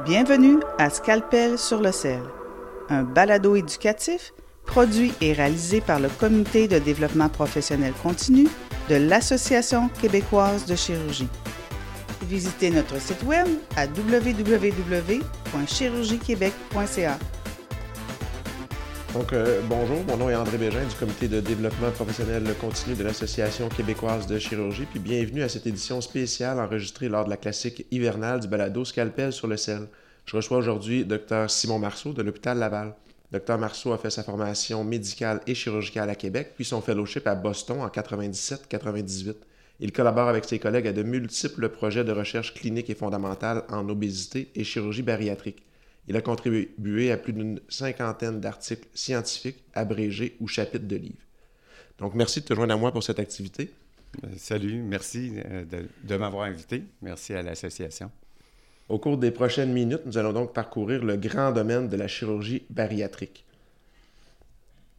Bienvenue à Scalpel sur le sel, un balado éducatif produit et réalisé par le Comité de développement professionnel continu de l'Association québécoise de chirurgie. Visitez notre site web à www.chirurgiequebec.ca. Donc, euh, bonjour, mon nom est André Bégin du Comité de développement professionnel continu de l'Association québécoise de chirurgie, puis bienvenue à cette édition spéciale enregistrée lors de la classique hivernale du balado Scalpel sur le sel. Je reçois aujourd'hui Dr Simon Marceau de l'hôpital Laval. Dr Marceau a fait sa formation médicale et chirurgicale à Québec, puis son fellowship à Boston en 97-98. Il collabore avec ses collègues à de multiples projets de recherche clinique et fondamentale en obésité et chirurgie bariatrique. Il a contribué à plus d'une cinquantaine d'articles scientifiques, abrégés ou chapitres de livres. Donc, merci de te joindre à moi pour cette activité. Euh, salut, merci euh, de, m'avoir invité. Merci à l'association. Au cours des prochaines minutes, nous allons donc parcourir le grand domaine de la chirurgie bariatrique.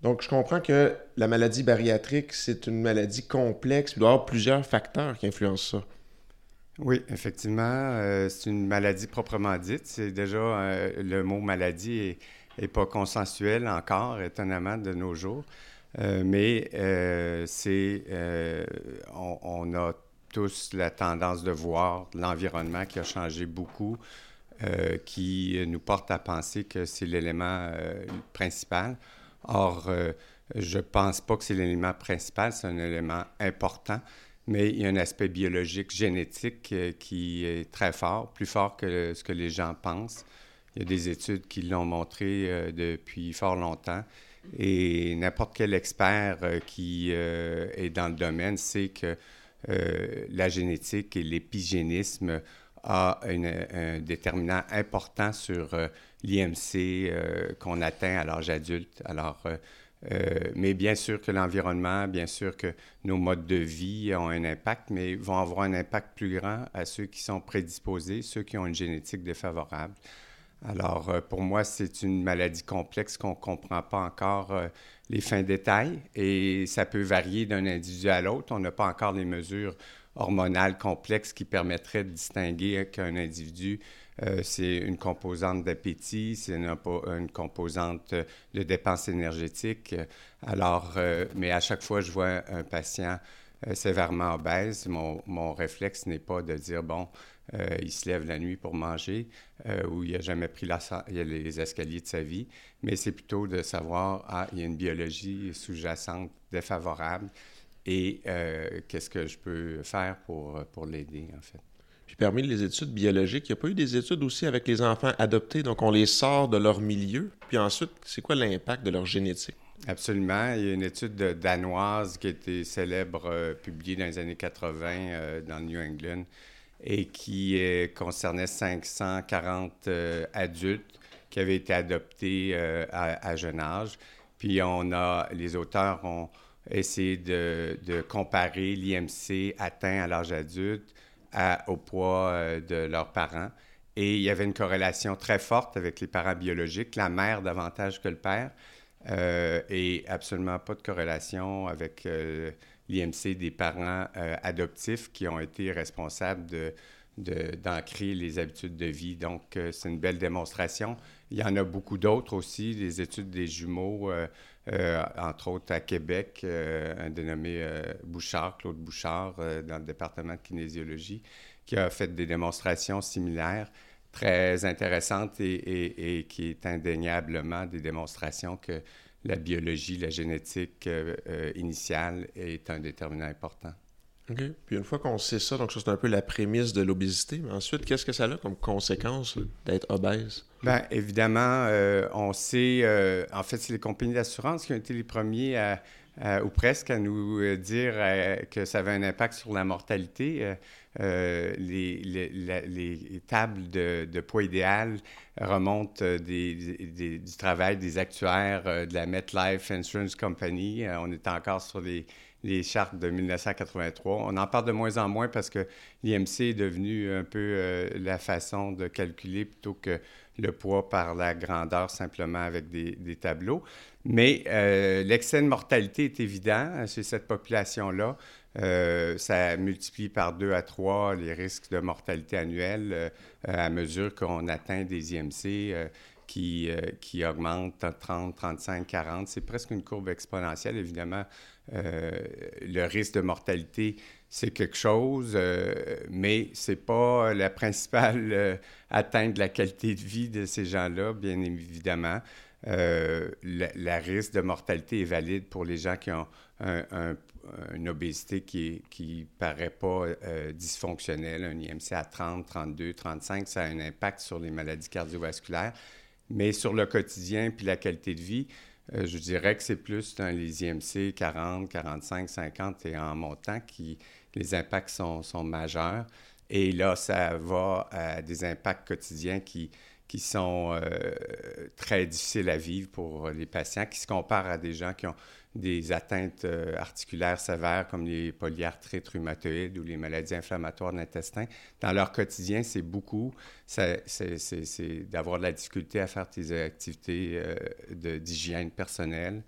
Donc, je comprends que la maladie bariatrique, c'est une maladie complexe. Il doit y avoir plusieurs facteurs qui influencent ça. Oui, effectivement, euh, c'est une maladie proprement dite. C'est déjà euh, le mot maladie est, pas consensuel encore, étonnamment de nos jours. Euh, mais c'est, on, on, a tous la tendance de voir l'environnement qui a changé beaucoup, qui nous porte à penser que c'est l'élément principal. Or, je pense pas que c'est l'élément principal, c'est un élément important mais il y a un aspect biologique, génétique euh, qui est très fort, plus fort que ce que les gens pensent. Il y a des études qui l'ont montré euh, depuis fort longtemps. Et n'importe quel expert euh, qui est dans le domaine sait que la génétique et l'épigénisme a un déterminant important sur l'IMC qu'on atteint à l'âge adulte. Alors, euh, mais bien sûr que l'environnement, bien sûr que nos modes de vie ont un impact, mais vont avoir un impact plus grand à ceux qui sont prédisposés, ceux qui ont une génétique défavorable. Alors, euh, pour moi, c'est une maladie complexe qu'on ne comprend pas encore euh, les fins détails et ça peut varier d'un individu à l'autre. On n'a pas encore les mesures hormonales complexes qui permettraient de distinguer qu'un individu euh, c'est une composante d'appétit, c'est une, composante de dépense énergétique. Alors, euh, mais à chaque fois que je vois un patient euh, sévèrement obèse, mon, mon réflexe n'est pas de dire, bon, il se lève la nuit pour manger ou il n'a jamais pris les escaliers de sa vie, mais c'est plutôt de savoir, ah, il y a une biologie sous-jacente défavorable et qu'est-ce que je peux faire pour, pour l'aider, en fait. Puis parmi les études biologiques, il n'y a pas eu des études aussi avec les enfants adoptés, donc on les sort de leur milieu. Puis ensuite, c'est quoi l'impact de leur génétique? Absolument. Il y a une étude danoise qui a été célèbre, euh, publiée dans les années 80 euh, dans New England, et qui euh, concernait 540 adultes qui avaient été adoptés à, à, jeune âge. Puis on a, les auteurs ont essayé de, de comparer l'IMC atteint à l'âge adulte au poids euh, de leurs parents. Et il y avait une corrélation très forte avec les parents biologiques, la mère davantage que le père, euh, et absolument pas de corrélation avec euh, l'IMC des parents adoptifs qui ont été responsables de, d'ancrer les habitudes de vie. Donc, c'est une belle démonstration. Il y en a beaucoup d'autres aussi, des études des jumeaux euh, entre autres à Québec, euh, un dénommé euh, Bouchard, Claude Bouchard, dans le département de kinésiologie, qui a fait des démonstrations similaires très intéressantes et, qui est indéniablement des démonstrations que la biologie, la génétique initiale est un déterminant important. OK. Puis une fois qu'on sait ça, donc ça c'est un peu la prémisse de l'obésité, mais ensuite, qu'est-ce que ça a comme conséquence d'être obèse? Bien, évidemment, euh, on sait, euh, en fait, c'est les compagnies d'assurance qui ont été les premiers ou presque à nous euh, dire que ça avait un impact sur la mortalité. Les, les, les, tables de, poids idéal remontent du travail des actuaires de la MetLife Insurance Company. on est encore sur les chartes de 1983. On en parle de moins en moins parce que l'IMC est devenu un peu la façon de calculer plutôt que le poids par la grandeur simplement avec des, tableaux. Mais euh, l'excès de mortalité est évident chez cette population-là. ça multiplie par deux à trois les risques de mortalité annuelle à mesure qu'on atteint des IMC qui, qui augmentent 30, 35, 40. C'est presque une courbe exponentielle. Évidemment, le risque de mortalité c'est quelque chose, euh, mais c'est pas la principale euh, atteinte de la qualité de vie de ces gens-là, bien évidemment. Euh, la, risque de mortalité est valide pour les gens qui ont une obésité qui ne paraît pas dysfonctionnelle, un IMC à 30, 32, 35, ça a un impact sur les maladies cardiovasculaires. Mais sur le quotidien puis la qualité de vie, je dirais que c'est plus dans les IMC 40, 45, 50 et en montant qui, les impacts sont, majeurs. Et là, ça va à des impacts quotidiens qui, qui sont euh, très difficiles à vivre pour les patients, qui se comparent à des gens qui ont des atteintes euh, articulaires sévères comme les polyarthrites rhumatoïdes ou les maladies inflammatoires de l'intestin. Dans leur quotidien, c'est beaucoup. C'est d'avoir de la difficulté à faire tes activités euh, d'hygiène personnelle.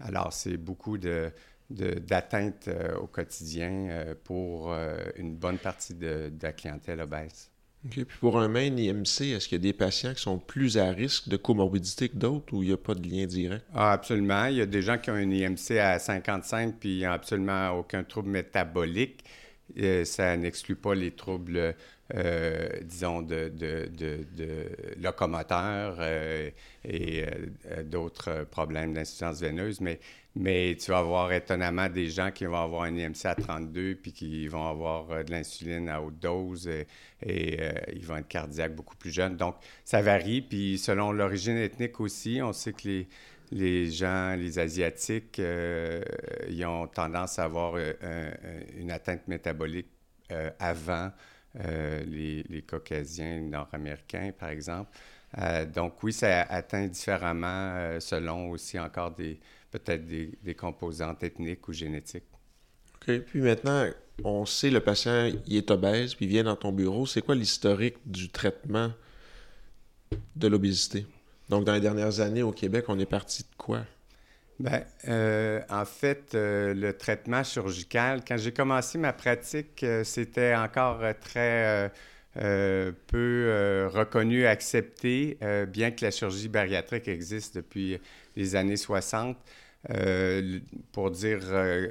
Alors, c'est beaucoup de, d'atteinte euh, au quotidien pour une bonne partie de, la clientèle obèse. OK. Puis pour un main IMC, est-ce qu'il y a des patients qui sont plus à risque de comorbidité que d'autres ou il n'y a pas de lien direct? Ah, absolument. Il y a des gens qui ont une IMC à 55 puis absolument aucun trouble métabolique. ça n'exclut pas les troubles, disons, de, de, de, locomoteurs et d'autres problèmes d'insuffisance veineuse, mais mais tu vas avoir étonnamment des gens qui vont avoir un IMC à 32 puis qui vont avoir euh, de l'insuline à haute dose et, euh, ils vont être cardiaques beaucoup plus jeunes. Donc, ça varie. Puis, selon l'origine ethnique aussi, on sait que les, les gens, les Asiatiques, euh, ils ont tendance à avoir une atteinte métabolique avant les, les, Caucasiens nord-américains, par exemple. donc, oui, ça atteint différemment selon aussi encore des peut-être des, composantes ethniques ou génétiques. OK. Puis maintenant, on sait le patient, il est obèse, puis il vient dans ton bureau. C'est quoi l'historique du traitement de l'obésité? Donc, dans les dernières années au Québec, on est parti de quoi? Bien, euh, en fait, euh, le traitement chirurgical, quand j'ai commencé ma pratique, euh, c'était encore très peu reconnu, accepté, bien que la chirurgie bariatrique existe depuis les années 60. Euh, pour dire euh,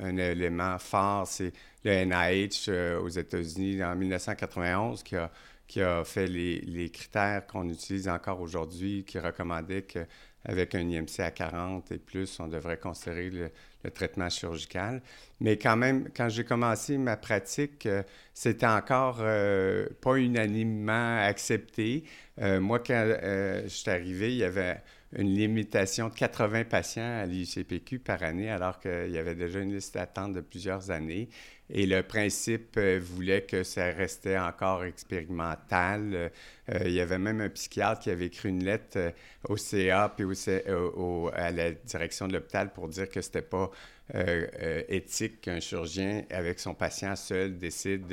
un, élément fort, c'est le NIH euh, aux États-Unis en 1991 qui a, qui a fait les, les critères qu'on utilise encore aujourd'hui, qui recommandait qu'avec un IMC à 40 et plus, on devrait considérer le, le traitement chirurgical. Mais quand même, quand j'ai commencé ma pratique, c'était encore pas unanimement accepté. Moi, quand je suis arrivé, il y avait une limitation de 80 patients à l'ICPQ par année, alors qu'il y avait déjà une liste d'attente de plusieurs années. Et le principe euh, voulait que ça restait encore expérimental. Euh, il y avait même un psychiatre qui avait écrit une lettre euh, au CA puis au, à la direction de l'hôpital pour dire que c'était pas éthique qu'un chirurgien avec son patient seul décide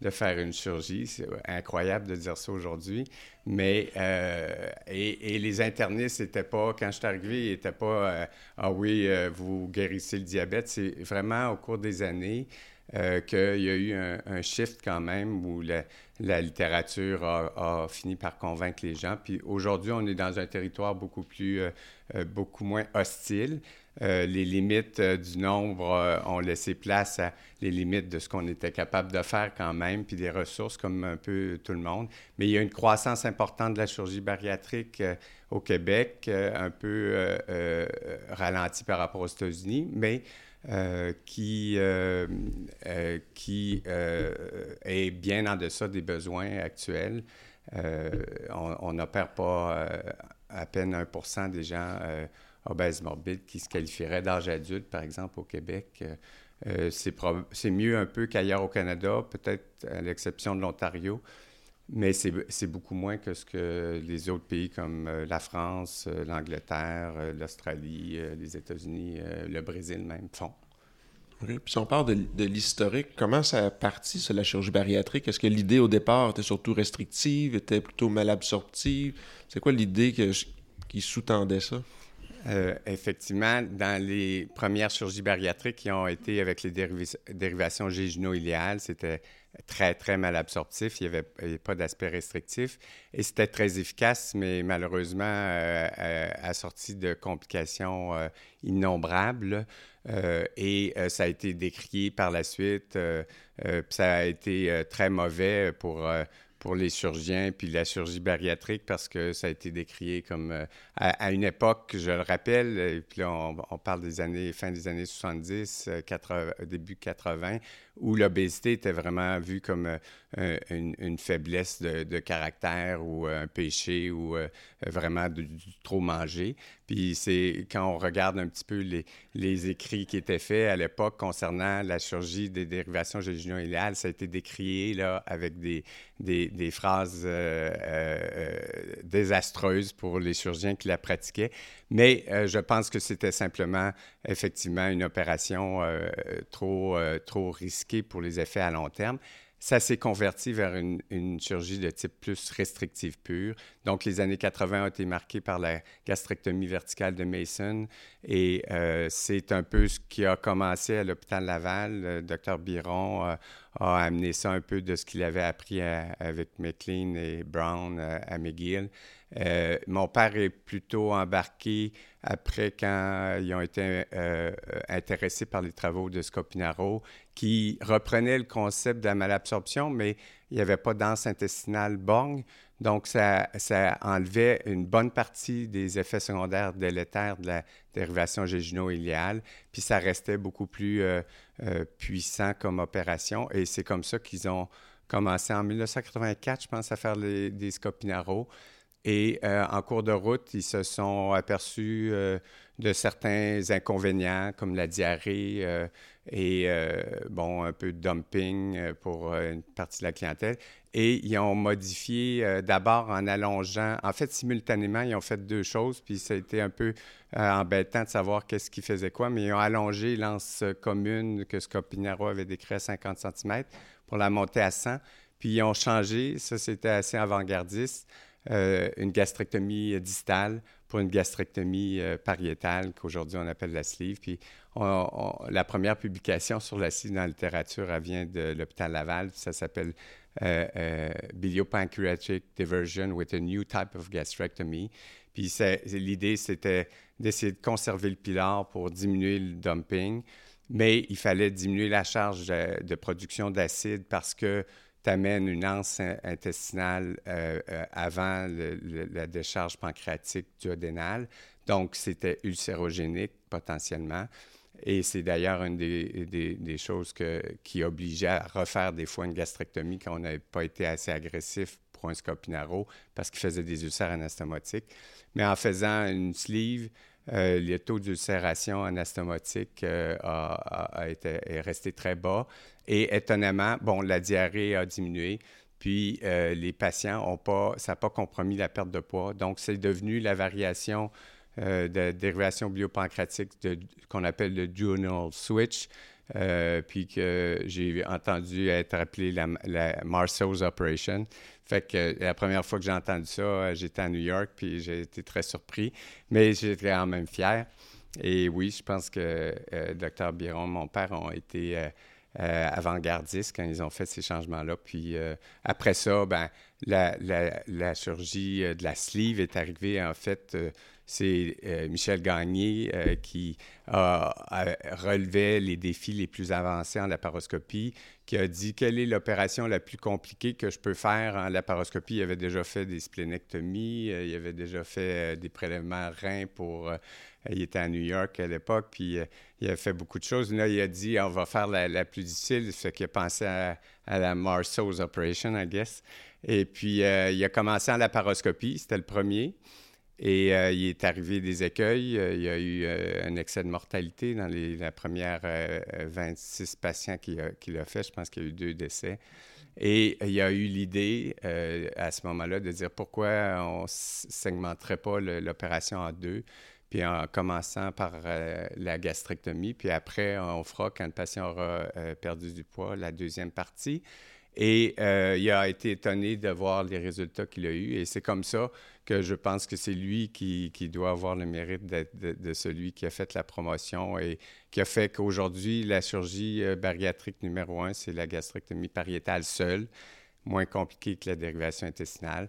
de, faire une chirurgie. C'est incroyable de dire ça aujourd'hui. Mais, et, et, les internistes n'étaient pas, quand je suis arrivé, ils n'étaient pas, ah oui, vous guérissez le diabète. C'est vraiment au cours des années, euh, qu'il y a eu un, shift quand même où la, littérature a, fini par convaincre les gens. Puis aujourd'hui, on est dans un territoire beaucoup plus, euh, euh, beaucoup moins hostile. les limites du nombre ont laissé place à les limites de ce qu'on était capable de faire quand même, puis des ressources comme un peu tout le monde. Mais il y a une croissance importante de la chirurgie bariatrique au Québec, un peu ralentie par rapport aux États-Unis, mais euh, qui, euh, euh, qui est bien en deçà des besoins actuels. on n'opère pas à peine 1% des gens obèses morbides qui se qualifieraient d'âge adulte, par exemple, au Québec. c'est mieux un peu qu'ailleurs au Canada, peut-être à l'exception de l'Ontario, mais c'est beaucoup moins que ce que les autres pays comme la France, l'Angleterre, l'Australie, les États-Unis, le Brésil même font. Puis si on parle de, l'historique, comment ça a parti, ça, la chirurgie bariatrique? Est-ce que l'idée au départ était surtout restrictive, était plutôt mal absorptive? C'est quoi l'idée qui sous-tendait ça? Euh, effectivement, dans les premières chirurgies bariatriques qui ont été avec les dérivations géjuno-iléales, c'était très, très mal absorptif. Il n'y avait, pas d'aspect restrictif. Et c'était très efficace, mais malheureusement euh, euh, assorti de complications innombrables. et ça a été décrié par la suite. ça a été très mauvais pour pour les chirurgiens, puis la chirurgie bariatrique, parce que ça a été décrié comme euh, à, une époque, je le rappelle, et puis là, on, parle des années, fin des années 70, 80, euh, début 80, où l'obésité était vraiment vue comme euh, une, faiblesse de, caractère ou un péché ou vraiment du trop manger. Puis c'est quand on regarde un petit peu les, écrits qui étaient faits à l'époque concernant la chirurgie des dérivations géluno-iléales, ça a été décrié là, avec des, des, phrases euh, euh, désastreuses pour les chirurgiens qui la pratiquaient. Mais euh, je pense que c'était simplement, effectivement, une opération trop, trop risquée pour les effets à long terme ça s'est converti vers une, une, chirurgie de type plus restrictive pure. Donc, les années 80 ont été marquées par la gastrectomie verticale de Mason et euh, c'est un peu ce qui a commencé à l'hôpital Laval. Le docteur Biron euh, a amené ça un peu de ce qu'il avait appris avec McLean et Brown euh, à McGill. Mon père est plutôt embarqué après quand ils ont été intéressés par les travaux de Scopinaro qui reprenait le concept de la malabsorption, mais il n'y avait pas d'anse intestinale borgne. Donc, ça, enlevait une bonne partie des effets secondaires délétères de la dérivation géjuno-iléale, puis ça restait beaucoup plus euh, euh, puissant comme opération. Et c'est comme ça qu'ils ont commencé en 1984, je pense, à faire des scopinaro. Et euh, en cours de route, ils se sont aperçus de certains inconvénients comme la diarrhée euh, et euh, bon, un peu de dumping euh, pour une partie de la clientèle. Et ils ont modifié d'abord en allongeant, en fait, simultanément, ils ont fait deux choses, puis ça a été un peu embêtant de savoir qu'est-ce qui faisait quoi, mais ils ont allongé l'anse commune que Scopinaro avait décrit à 50 cm pour la monter à 100, puis ils ont changé, ça c'était assez avant-gardiste, une gastrectomie distale pour une gastrectomie euh, pariétale qu'aujourd'hui on appelle la sleeve. Puis la première publication sur la sleeve dans la littérature, vient de l'hôpital Laval. Ça s'appelle euh, euh, Biliopancreatic Diversion with a New Type of Gastrectomy. Puis l'idée, c'était d'essayer de conserver le pilar pour diminuer le dumping, mais il fallait diminuer la charge de production d'acide parce que amène une anse intestinale euh, euh, avant la décharge pancréatique duodénale. Donc, c'était ulcérogénique potentiellement. Et c'est d'ailleurs une des, choses qui obligeait à refaire des fois une gastrectomie quand on n'avait pas été assez agressif pour un scopinaro parce qu'il faisait des ulcères anastomotiques. Mais en faisant une sleeve, euh, le taux d'ulcération anastomotique a, été, est resté très bas. Et étonnamment, bon, la diarrhée a diminué. Puis euh, les patients ont pas, ça n'a pas compromis la perte de poids. Donc, c'est devenu la variation euh, de dérivation biopancratique qu'on appelle le dual switch. Euh, puis que j'ai entendu être appelé la, la, Marceau's Operation. Fait que la première fois que j'ai entendu ça, j'étais à New York, puis j'ai été très surpris, mais j'étais quand même fier. Et oui, je pense que euh, Dr Biron, mon père, ont été euh, avant-gardistes quand ils ont fait ces changements-là. Puis euh, après ça, ben, la, chirurgie euh, de la sleeve est arrivée. En fait, c'est Michel Gagné qui a, relevé les défis les plus avancés en laparoscopie, qui a dit quelle est l'opération la plus compliquée que je peux faire en laparoscopie? Il avait déjà fait des splénectomies, il avait déjà fait des prélèvements reins pour il était à New York à l'époque, puis euh, il a fait beaucoup de choses. Là, il a dit on va faire la, plus difficile, fait qu'il a pensé à, la Marceau's Operation, I guess. Et puis, euh, il a commencé en laparoscopie, c'était le premier. Et euh, il est arrivé des écueils. il y a eu un excès de mortalité dans les la première 26 patients qu'il a, fait. Je pense qu'il y a eu deux décès. Et il y a eu l'idée à ce moment-là de dire pourquoi on ne segmenterait pas l'opération en deux puis en commençant par euh, la gastrectomie, puis après, on fera, quand le patient aura euh, perdu du poids, la deuxième partie. Et euh, il a été étonné de voir les résultats qu'il a eus. Et c'est comme ça que je pense que c'est lui qui, doit avoir le mérite de, celui qui a fait la promotion et qui a fait qu'aujourd'hui, la chirurgie bariatrique numéro un, c'est la gastrectomie pariétale seule, moins compliquée que la dérivation intestinale.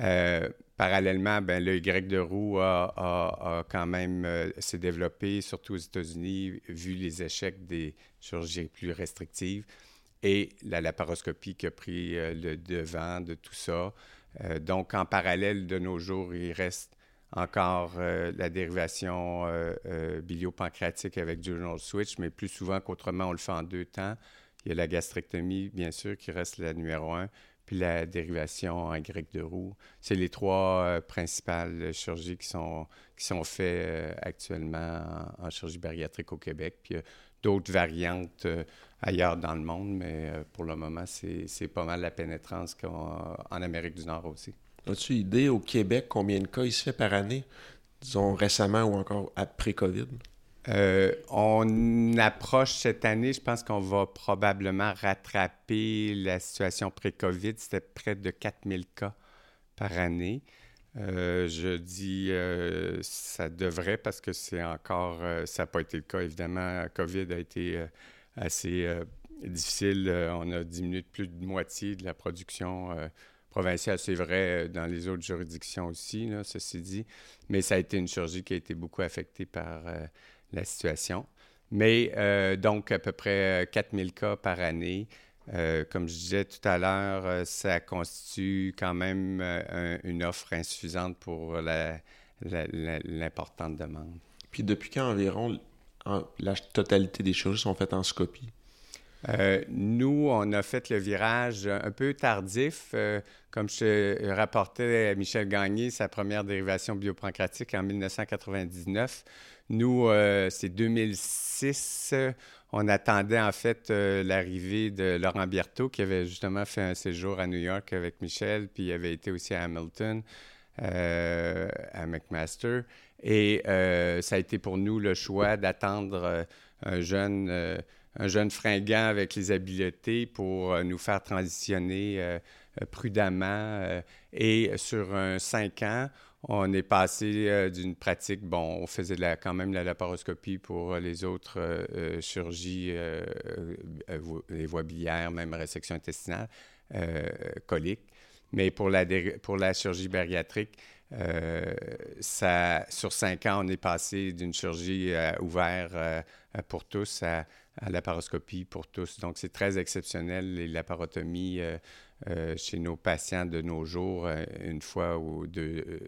Euh, parallèlement, ben, le Y de roue a, quand même s'est développé, surtout aux États-Unis, vu les échecs des chirurgies plus restrictives et la laparoscopie qui a pris euh, le devant de tout ça. Euh, donc, en parallèle, de nos jours, il reste encore euh, la dérivation biliopancréatique avec dural switch, mais plus souvent qu'autrement, on le fait en deux temps. Il y a la gastrectomie, bien sûr, qui reste la numéro un, puis la dérivation en grec de roue. C'est les trois principales chirurgies qui sont, qui sont faites actuellement en, en, chirurgie bariatrique au Québec. Puis d'autres variantes euh, ailleurs dans le monde, mais euh, pour le moment, c'est pas mal la pénétrance qu'en Amérique du Nord aussi. As-tu idée au Québec combien de cas il se fait par année, disons récemment ou encore après COVID? Euh, on approche cette année, je pense qu'on va probablement rattraper la situation pré-COVID. C'était près de 4000 cas par année. Euh, je dis euh, ça devrait parce que c'est encore, ça n'a pas été le cas évidemment. COVID a été assez difficile. on a diminué de plus de moitié de la production provinciale. C'est vrai dans les autres juridictions aussi, ceci dit. Mais ça a été une chirurgie qui a été beaucoup affectée par la situation. Mais donc à peu près 4000 cas par année. Euh, comme je disais tout à l'heure, euh, ça constitue quand même euh, une offre insuffisante pour l'importante demande. Puis depuis quand environ la totalité des choses sont faites en scopie? Nous, on a fait le virage un peu tardif. comme je rapportais à Michel Gagné, sa première dérivation biopancratique en 1999. Nous, c'est 2006 on attendait en fait euh, l'arrivée de Laurent Biertot, qui avait justement fait un séjour à New York avec Michel, puis il avait été aussi à Hamilton, euh, à McMaster. Et euh, ça a été pour nous le choix d'attendre un jeune, un jeune fringant avec les habiletés pour nous faire transitionner prudemment. et sur un cinq ans, on est passé euh, d'une pratique, bon, on faisait quand même la laparoscopie pour les autres euh, euh, chirurgies, les voies biliaires, même résection intestinale, colique. Mais pour la, pour la chirurgie bariatrique, ça, sur cinq ans, on est passé d'une chirurgie ouverte pour tous à, à laparoscopie pour tous. Donc, c'est très exceptionnel, les laparotomies euh, chez nos patients de nos jours, euh, une fois ou deux, euh,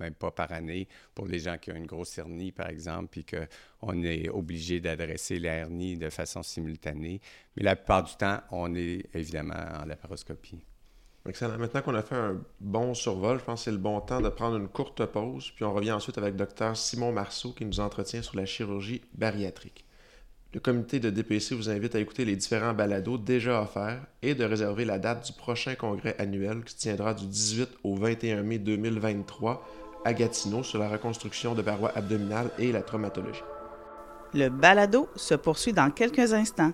même pas par année, pour les gens qui ont une grosse hernie, par exemple, puis qu'on est obligé d'adresser la hernie de façon simultanée. Mais la plupart du temps, on est évidemment en laparoscopie. Excellent. Maintenant qu'on a fait un bon survol, je pense que c'est le bon temps de prendre une courte pause, puis on revient ensuite avec Dr Simon Marceau qui nous entretient sur la chirurgie bariatrique. Le comité de DPC vous invite à écouter les différents balados déjà offerts et de réserver la date du prochain congrès annuel qui tiendra du 18 au 21 mai 2023 à Gatineau sur la reconstruction de parois abdominales et la traumatologie. Le balado se poursuit dans quelques instants.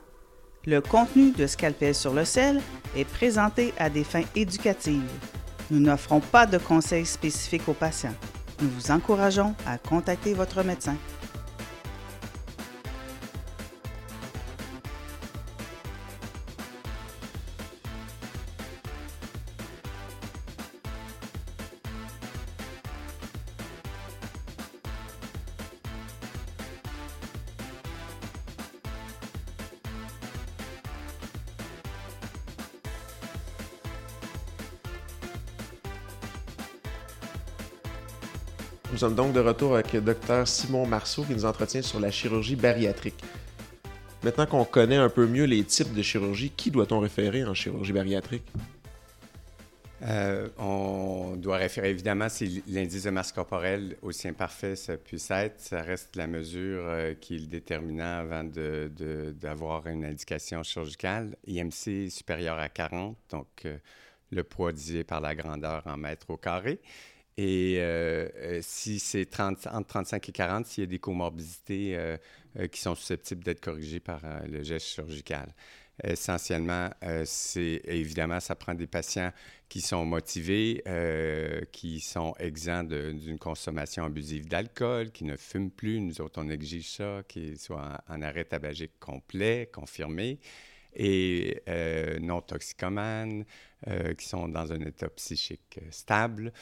Le contenu de Scalpel sur le sel est présenté à des fins éducatives. Nous n'offrons pas de conseils spécifiques aux patients. Nous vous encourageons à contacter votre médecin. Nous sommes donc de retour avec le docteur Simon Marceau qui nous entretient sur la chirurgie bariatrique. Maintenant qu'on connaît un peu mieux les types de chirurgie, qui doit-on référer en chirurgie bariatrique? Euh, on doit référer évidemment si l'indice de masse corporelle, aussi imparfait ça puisse être, ça reste la mesure euh, qui est le déterminant avant d'avoir une indication chirurgicale. IMC supérieur à 40, donc euh, le poids divisé par la grandeur en mètres au carré. Et euh, euh, si c'est entre 35 et 40, s'il y a des comorbidités euh, qui sont susceptibles d'être corrigées par le geste chirurgical. essentiellement, c'est évidemment, ça prend des patients qui sont motivés, qui sont exempts d'une consommation abusive d'alcool, qui ne fument plus. Nous autres, on exige ça, qu'ils soient en, arrêt tabagique complet, confirmé, et non toxicomanes, qui sont dans un état psychique stable.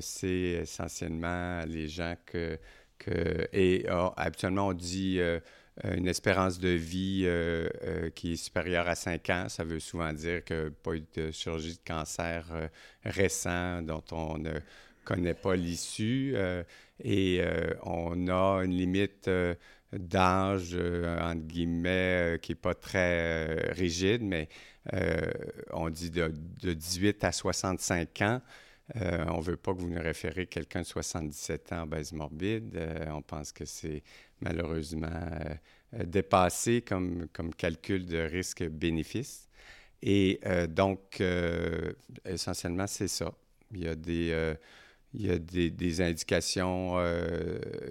C'est essentiellement les gens que et ah, habituellement, on dit euh, euh, une espérance de vie euh, qui est supérieure à 5 ans. Ça veut souvent dire que pas eu de chirurgie de cancer récent dont on ne connaît pas l'issue. et on a une limite d'âge, entre guillemets, qui n'est pas très rigide, mais on dit de, de, 18 à 65 ans. Euh, on ne veut pas que vous nous référez quelqu'un de 77 ans obèse morbide. Euh, on pense que c'est malheureusement euh, dépassé comme, comme calcul de risque-bénéfice. Et donc, essentiellement, c'est ça. Il y a des, il y a des indications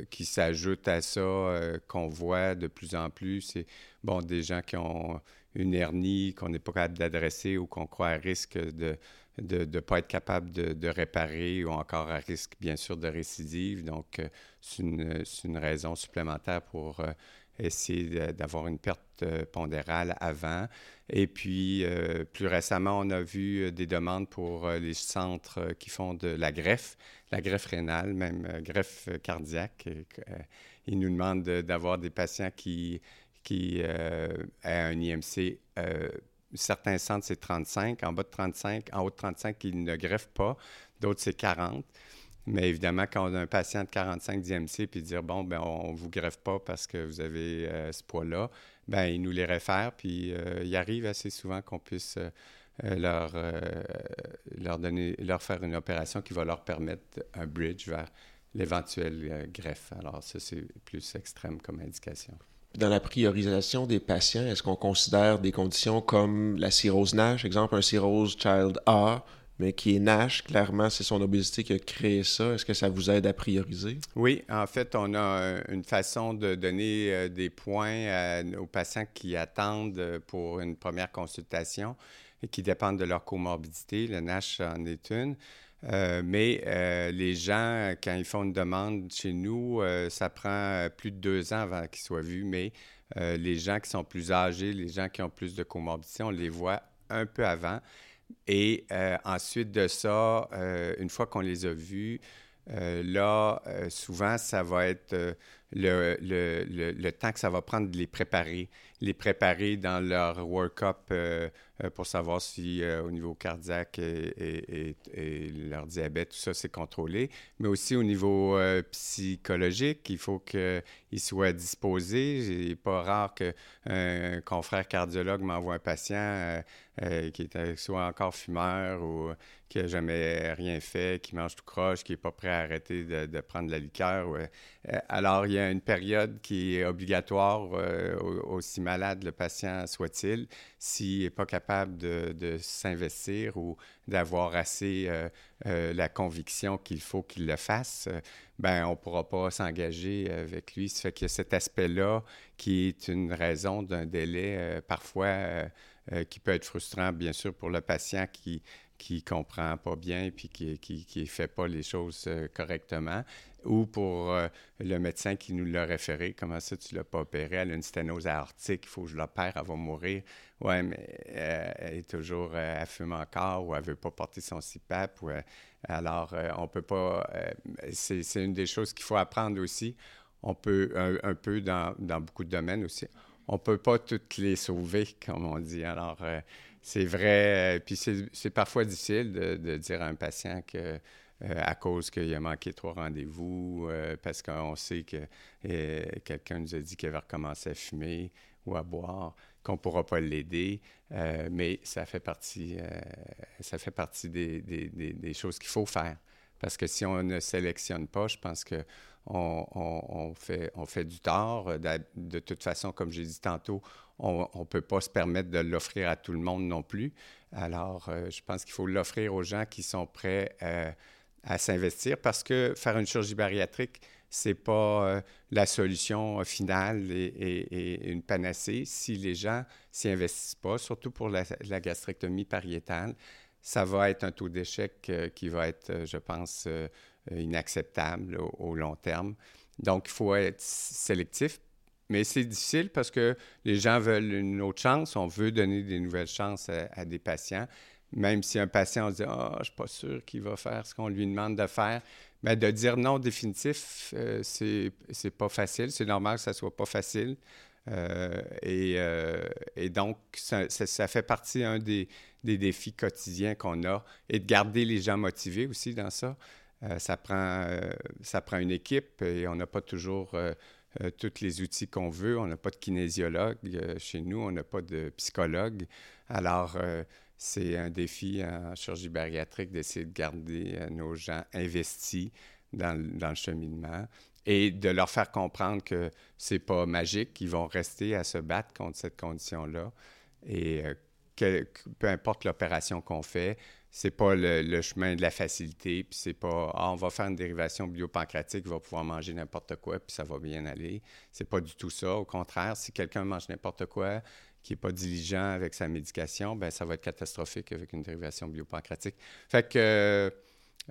qui s'ajoutent à ça, qu'on voit de plus en plus. C'est bon, des gens qui ont une hernie qu'on n'est pas capable d'adresser ou qu'on croit à risque de, de ne pas être capable de, réparer ou encore à risque, bien sûr, de récidive. Donc, euh, c'est une, raison supplémentaire pour euh, essayer d'avoir une perte euh, pondérale avant. Et puis, plus récemment, on a vu des demandes pour les centres qui font de la greffe, la greffe rénale, même greffe cardiaque. ils nous demandent d'avoir des patients qui, qui un IMC certains centres, c'est 35. En bas de 35, en haut de 35, ils ne greffent pas. D'autres, c'est 40. Mais évidemment, quand on a un patient de 45 d'IMC, puis dire, bon, ben on ne vous greffe pas parce que vous avez euh, ce poids-là, ben ils nous les réfèrent, puis euh, il arrive assez souvent qu'on puisse euh, leur, leur, donner, leur faire une opération qui va leur permettre un bridge vers l'éventuelle greffe. Alors, ça, c'est plus extrême comme indication. Dans la priorisation des patients, est-ce qu'on considère des conditions comme la cirrhose NASH, exemple un cirrhose child A, mais qui est NASH, clairement, c'est son obésité qui a créé ça. Est-ce que ça vous aide à prioriser? Oui, en fait, on a une façon de donner euh, des points aux patients qui attendent pour une première consultation et qui dépendent de leur comorbidité. Le NASH en est une. Euh, mais euh, les gens, quand ils font une demande chez nous, euh, ça prend plus de deux ans avant qu'ils soient vus. Mais les gens qui sont plus âgés, les gens qui ont plus de comorbidité, on les voit un peu avant. Et ensuite de ça, une fois qu'on les a vus, là, souvent, ça va être le, le, le, temps que ça va prendre de les préparer, les préparer dans leur work-up euh, pour savoir si euh, au niveau cardiaque et, leur diabète, tout ça, c'est contrôlé. Mais aussi au niveau euh, psychologique, il faut qu'ils soient disposés. Il n'est pas rare qu'un confrère cardiologue m'envoie un patient qui est soit encore fumeur ou qui n'a jamais rien fait, qui mange tout croche, qui n'est pas prêt à arrêter de, prendre de la liqueur. alors, il y a une période qui est obligatoire, aussi malade le patient soit-il, s'il n'est pas capable de, s'investir ou d'avoir assez euh, euh, la conviction qu'il faut qu'il le fasse, euh, ben on ne pourra pas s'engager avec lui. Ça fait qu'il y a cet aspect-là qui est une raison d'un délai parfois qui peut être frustrant, bien sûr, pour le patient qui qui comprend pas bien puis qui qui, qui fait pas les choses correctement ou pour euh, le médecin qui nous l'a référé. Comment ça, tu l'as pas opéré? Elle a une sténose aortique, il faut que je l'opère, elle va mourir. Oui, mais euh, elle est toujours, euh, fume encore ou elle veut pas porter son CPAP. alors, on peut pas. c'est une des choses qu'il faut apprendre aussi. On peut, un, peu dans, beaucoup de domaines aussi, on peut pas toutes les sauver, comme on dit. Alors, c'est vrai. Puis c'est parfois difficile de, dire à un patient que euh, à cause qu'il a manqué trois rendez-vous, euh, parce qu'on sait que euh, quelqu'un nous a dit qu'il avait recommencé à fumer ou à boire, qu'on ne pourra pas l'aider. mais ça fait partie, ça fait partie des, des, des, choses qu'il faut faire. Parce que si on ne sélectionne pas, je pense qu'on on, fait, on fait du tort. De, de toute façon, comme j'ai dit tantôt, on ne peut pas se permettre de l'offrir à tout le monde non plus. Alors, je pense qu'il faut l'offrir aux gens qui sont prêts à s'investir parce que faire une chirurgie bariatrique, c'est pas euh, la solution finale et, une panacée si les gens s'y investissent pas, surtout pour la, gastrectomie pariétale. Ça va être un taux d'échec qui va être, je pense, inacceptable au, long terme. Donc, il faut être sélectif. Mais c'est difficile parce que les gens veulent une autre chance. On veut donner des nouvelles chances à, des patients. Même si un patient, se dit Ah, je ne suis pas sûr qu'il va faire ce qu'on lui demande de faire. Mais de dire non définitif, euh, ce c'est pas facile. C'est normal que ça soit pas facile. Euh, euh, et, donc, ça, fait partie un des, des défis quotidiens qu'on a et de garder les gens motivés aussi dans ça. Euh, ça, prend, ça prend une équipe et on n'a pas toujours tous les outils qu'on veut. On n'a pas de kinésiologue chez nous, on n'a pas de psychologue. Alors, c'est un défi en chirurgie bariatrique d'essayer de garder nos gens investis dans, le cheminement et de leur faire comprendre que c'est pas magique, qu'ils vont rester à se battre contre cette condition-là. Et que, peu importe l'opération qu'on fait, c'est pas le, chemin de la facilité, puis c'est pas ah, on va faire une dérivation biopancratique, il va pouvoir manger n'importe quoi, puis ça va bien aller. C'est pas du tout ça. Au contraire, si quelqu'un mange n'importe quoi, qui n'est pas diligent avec sa médication, ben ça va être catastrophique avec une dérivation biopancratique. Fait que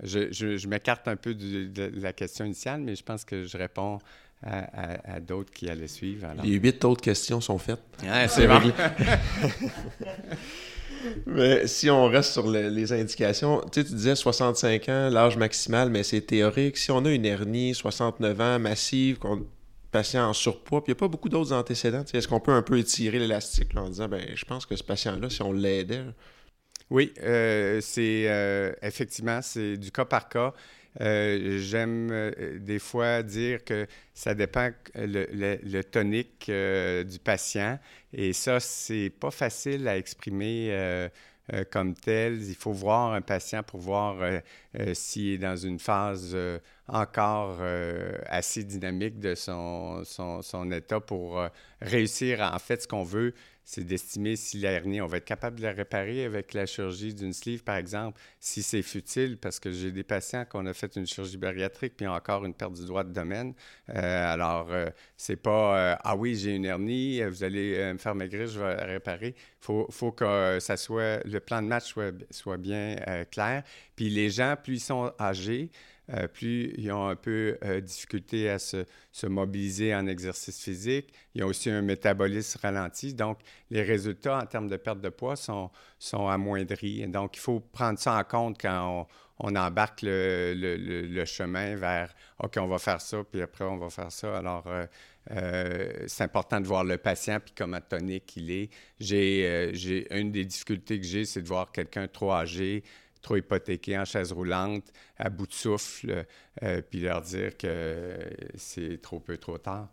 je, m'écarte un peu de, la question initiale, mais je pense que je réponds à, d'autres qui allaient suivre. Les huit autres questions sont faites. c'est bon. mais si on reste sur les indications, tu, sais, tu disais 65 ans, l'âge maximal, mais c'est théorique. Si on a une hernie, 69 ans, massive, patient en surpoids, puis il n'y a pas beaucoup d'autres antécédents, est-ce qu'on peut un peu étirer l'élastique en disant, ben, je pense que ce patient-là, si on l'aidait... Oui, euh, c'est euh, effectivement, c'est du cas par cas. Euh, j'aime des fois dire que ça dépend le, le, tonique du patient. Et ça, c'est pas facile à exprimer comme tel. Il faut voir un patient pour voir s'il est dans une phase encore assez dynamique de son, son, état pour réussir. En fait, ce qu'on veut, c'est d'estimer si la hernie, on va être capable de la réparer avec la chirurgie d'une sleeve, par exemple, si c'est futile, parce que j'ai des patients qu'on a fait une chirurgie bariatrique puis encore une perte du droit de domaine. Euh, alors, euh, c'est pas euh, Ah oui, j'ai une hernie, vous allez me faire maigrir, je vais la réparer. Faut, faut, que ça soit, le plan de match soit, soit bien clair. Puis les gens, plus ils sont âgés, euh, plus ils ont un peu euh, difficulté à se, mobiliser en exercice physique. Ils ont aussi un métabolisme ralenti. Donc, les résultats en termes de perte de poids sont, sont amoindris. Donc, il faut prendre ça en compte quand on, embarque le, chemin vers OK, on va faire ça, puis après, on va faire ça. Alors, euh, c'est important de voir le patient, puis comment tonique il est. J'ai, une des difficultés que j'ai, c'est de voir quelqu'un trop âgé, trop hypothéqués en chaise roulante, à bout de souffle, euh, puis leur dire que c'est trop peu, trop tard.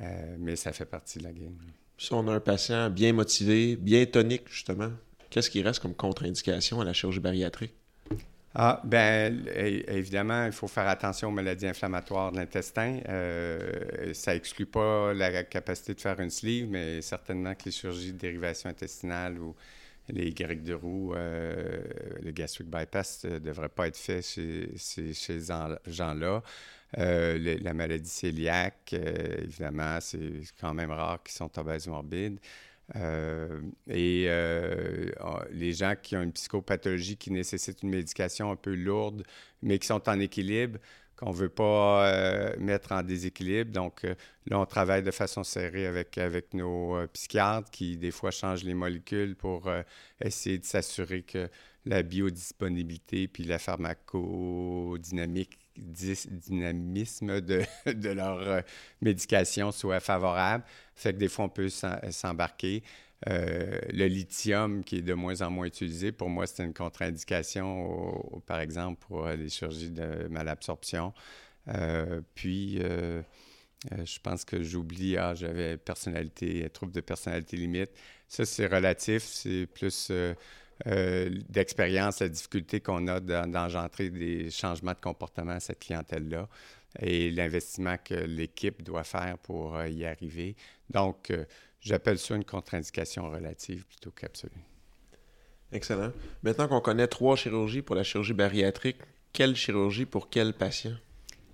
Euh, mais ça fait partie de la game. Si on a un patient bien motivé, bien tonique, justement, qu'est-ce qui reste comme contre-indication à la chirurgie bariatrique? Ah, bien, évidemment, il faut faire attention aux maladies inflammatoires de l'intestin. Euh, ça exclut pas la capacité de faire une sleeve, mais certainement que les chirurgies de dérivation intestinale ou les grecs de roue, euh, le gastric bypass ne devrait pas être fait chez, ces gens-là. Euh, la maladie cœliaque, euh, évidemment, c'est quand même rare qu'ils sont obèses morbides. et les gens qui ont une psychopathologie qui nécessite une médication un peu lourde, mais qui sont en équilibre, qu'on ne veut pas euh, mettre en déséquilibre. Donc euh, là, on travaille de façon serrée avec, nos euh, psychiatres qui, des fois, changent les molécules pour essayer de s'assurer que la biodisponibilité puis la pharmacodynamique dynamisme de, de leur médication soit favorable. Fait que des fois, on peut s'embarquer. Euh, le lithium qui est de moins en moins utilisé, pour moi, c'est une contre-indication, par exemple, pour les chirurgies de malabsorption. Euh, puis, euh, je pense que j'oublie, ah, j'avais personnalité, trouble de personnalité limite. Ça, c'est relatif, c'est plus d'expérience, la difficulté qu'on a d'engendrer des changements de comportement à cette clientèle-là et l'investissement que l'équipe doit faire pour y arriver. Donc, J'appelle ça une contre-indication relative plutôt qu'absolue. Excellent. Maintenant qu'on connaît trois chirurgies pour la chirurgie bariatrique, quelle chirurgie pour quel patient?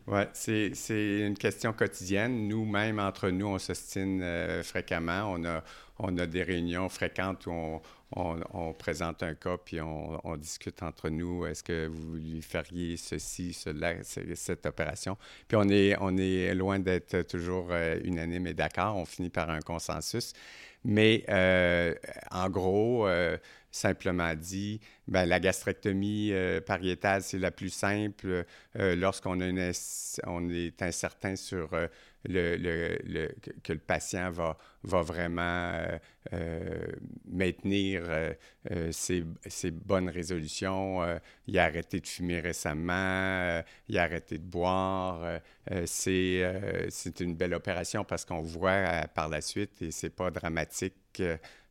Oui, c'est une question quotidienne. Nous-mêmes, entre nous, on s'ostine euh, fréquemment. On a, on a des réunions fréquentes où on, on, présente un cas, puis on, discute entre nous. Est-ce que vous lui feriez ceci, cela, cette opération? Puis on est, on est loin d'être toujours euh, unanime et d'accord. On finit par un consensus. Mais euh, en gros, simplement dit, ben, la gastrectomie euh, pariétale, c'est la plus simple euh, lorsqu'on on est incertain sur euh, que le patient va, vraiment maintenir ses, ses, bonnes résolutions. il a arrêté de fumer récemment, il a arrêté de boire. c'est, une belle opération parce qu'on voit par la suite et c'est pas dramatique.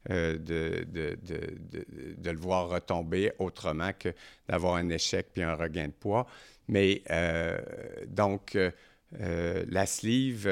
Euh, de, le voir retomber autrement que d'avoir un échec puis un regain de poids. Mais euh, donc, euh, la sleeve,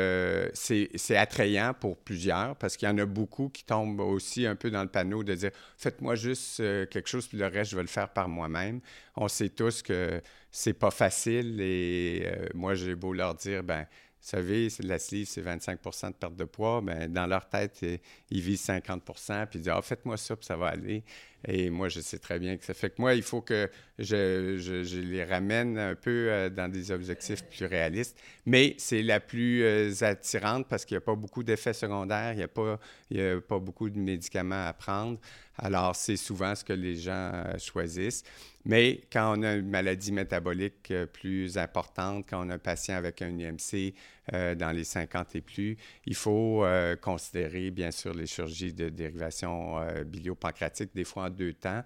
c'est attrayant pour plusieurs parce qu'il y en a beaucoup qui tombent aussi un peu dans le panneau de dire faites-moi juste quelque chose, puis le reste, je vais le faire par moi-même. On sait tous que c'est pas facile et moi, j'ai beau leur dire ben vous savez, la sleeve, c'est 25% de perte de poids. Bien, dans leur tête, ils visent 50% puis ils disent Ah, faites-moi ça, puis ça va aller. Et moi, je sais très bien que ça fait que moi, il faut que je, les ramène un peu euh, dans des objectifs plus réalistes. Mais c'est la plus euh, attirante parce qu'il n'y a pas beaucoup d'effets secondaires, il n'y a, pas, a pas beaucoup de médicaments à prendre. Alors, c'est souvent ce que les gens euh, choisissent. Mais quand on a une maladie métabolique plus importante, quand on a un patient avec un IMC euh, dans les 50 et plus, il faut considérer, bien sûr, les chirurgies de dérivation biliopancréatique, des fois en deux temps.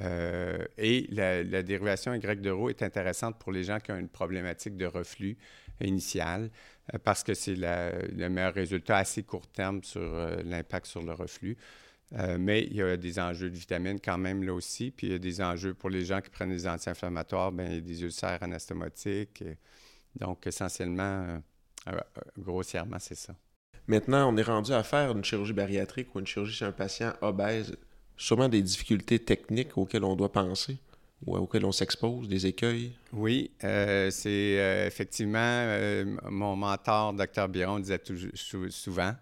et la, dérivation Y de Rho est intéressante pour les gens qui ont une problématique de reflux initial parce que c'est le meilleur résultat assez court terme sur l'impact sur le reflux. Euh, mais il y a des enjeux de vitamines quand même là aussi. Puis il y a des enjeux pour les gens qui prennent des anti-inflammatoires, bien, il y a des ulcères anastomatiques. donc, essentiellement, euh, euh, grossièrement, c'est ça. Maintenant, on est rendu à faire une chirurgie bariatrique ou une chirurgie chez un patient obèse. Sûrement des difficultés techniques auxquelles on doit penser ou auxquelles on s'expose, des écueils? Oui, c'est effectivement mon mentor, Dr. Biron, disait souvent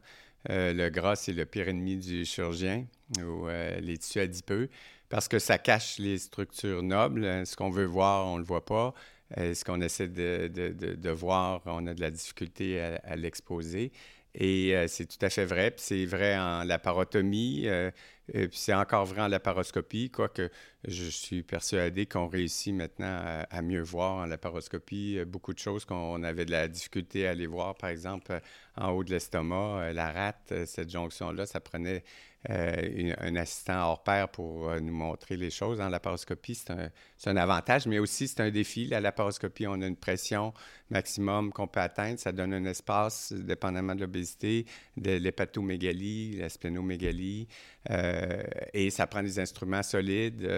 euh, le gras, c'est le pire ennemi du chirurgien ou euh, les tissus adipeux parce que ça cache les structures nobles. Ce qu'on veut voir, on ne le voit pas. Euh, ce qu'on essaie de, voir, on a de la difficulté à l'exposer. Et euh, c'est tout à fait vrai. Puis c'est vrai en laparotomie, euh, puis c'est encore vrai en laparoscopie, quoique je suis persuadé qu'on réussit maintenant à, mieux voir en laparoscopie euh, beaucoup de choses qu'on avait de la difficulté à aller voir. Par exemple, en haut de l'estomac, la rate, cette jonction-là, ça prenait euh, un assistant hors pair pour euh, nous montrer les choses. En laparoscopie, c'est un, avantage, mais aussi c'est un défi. La laparoscopie, on a une pression maximum qu'on peut atteindre. Ça donne un espace, dépendamment de l'obésité, de l'hépatomégalie, la splénomégalie. Euh, et ça prend des instruments solides,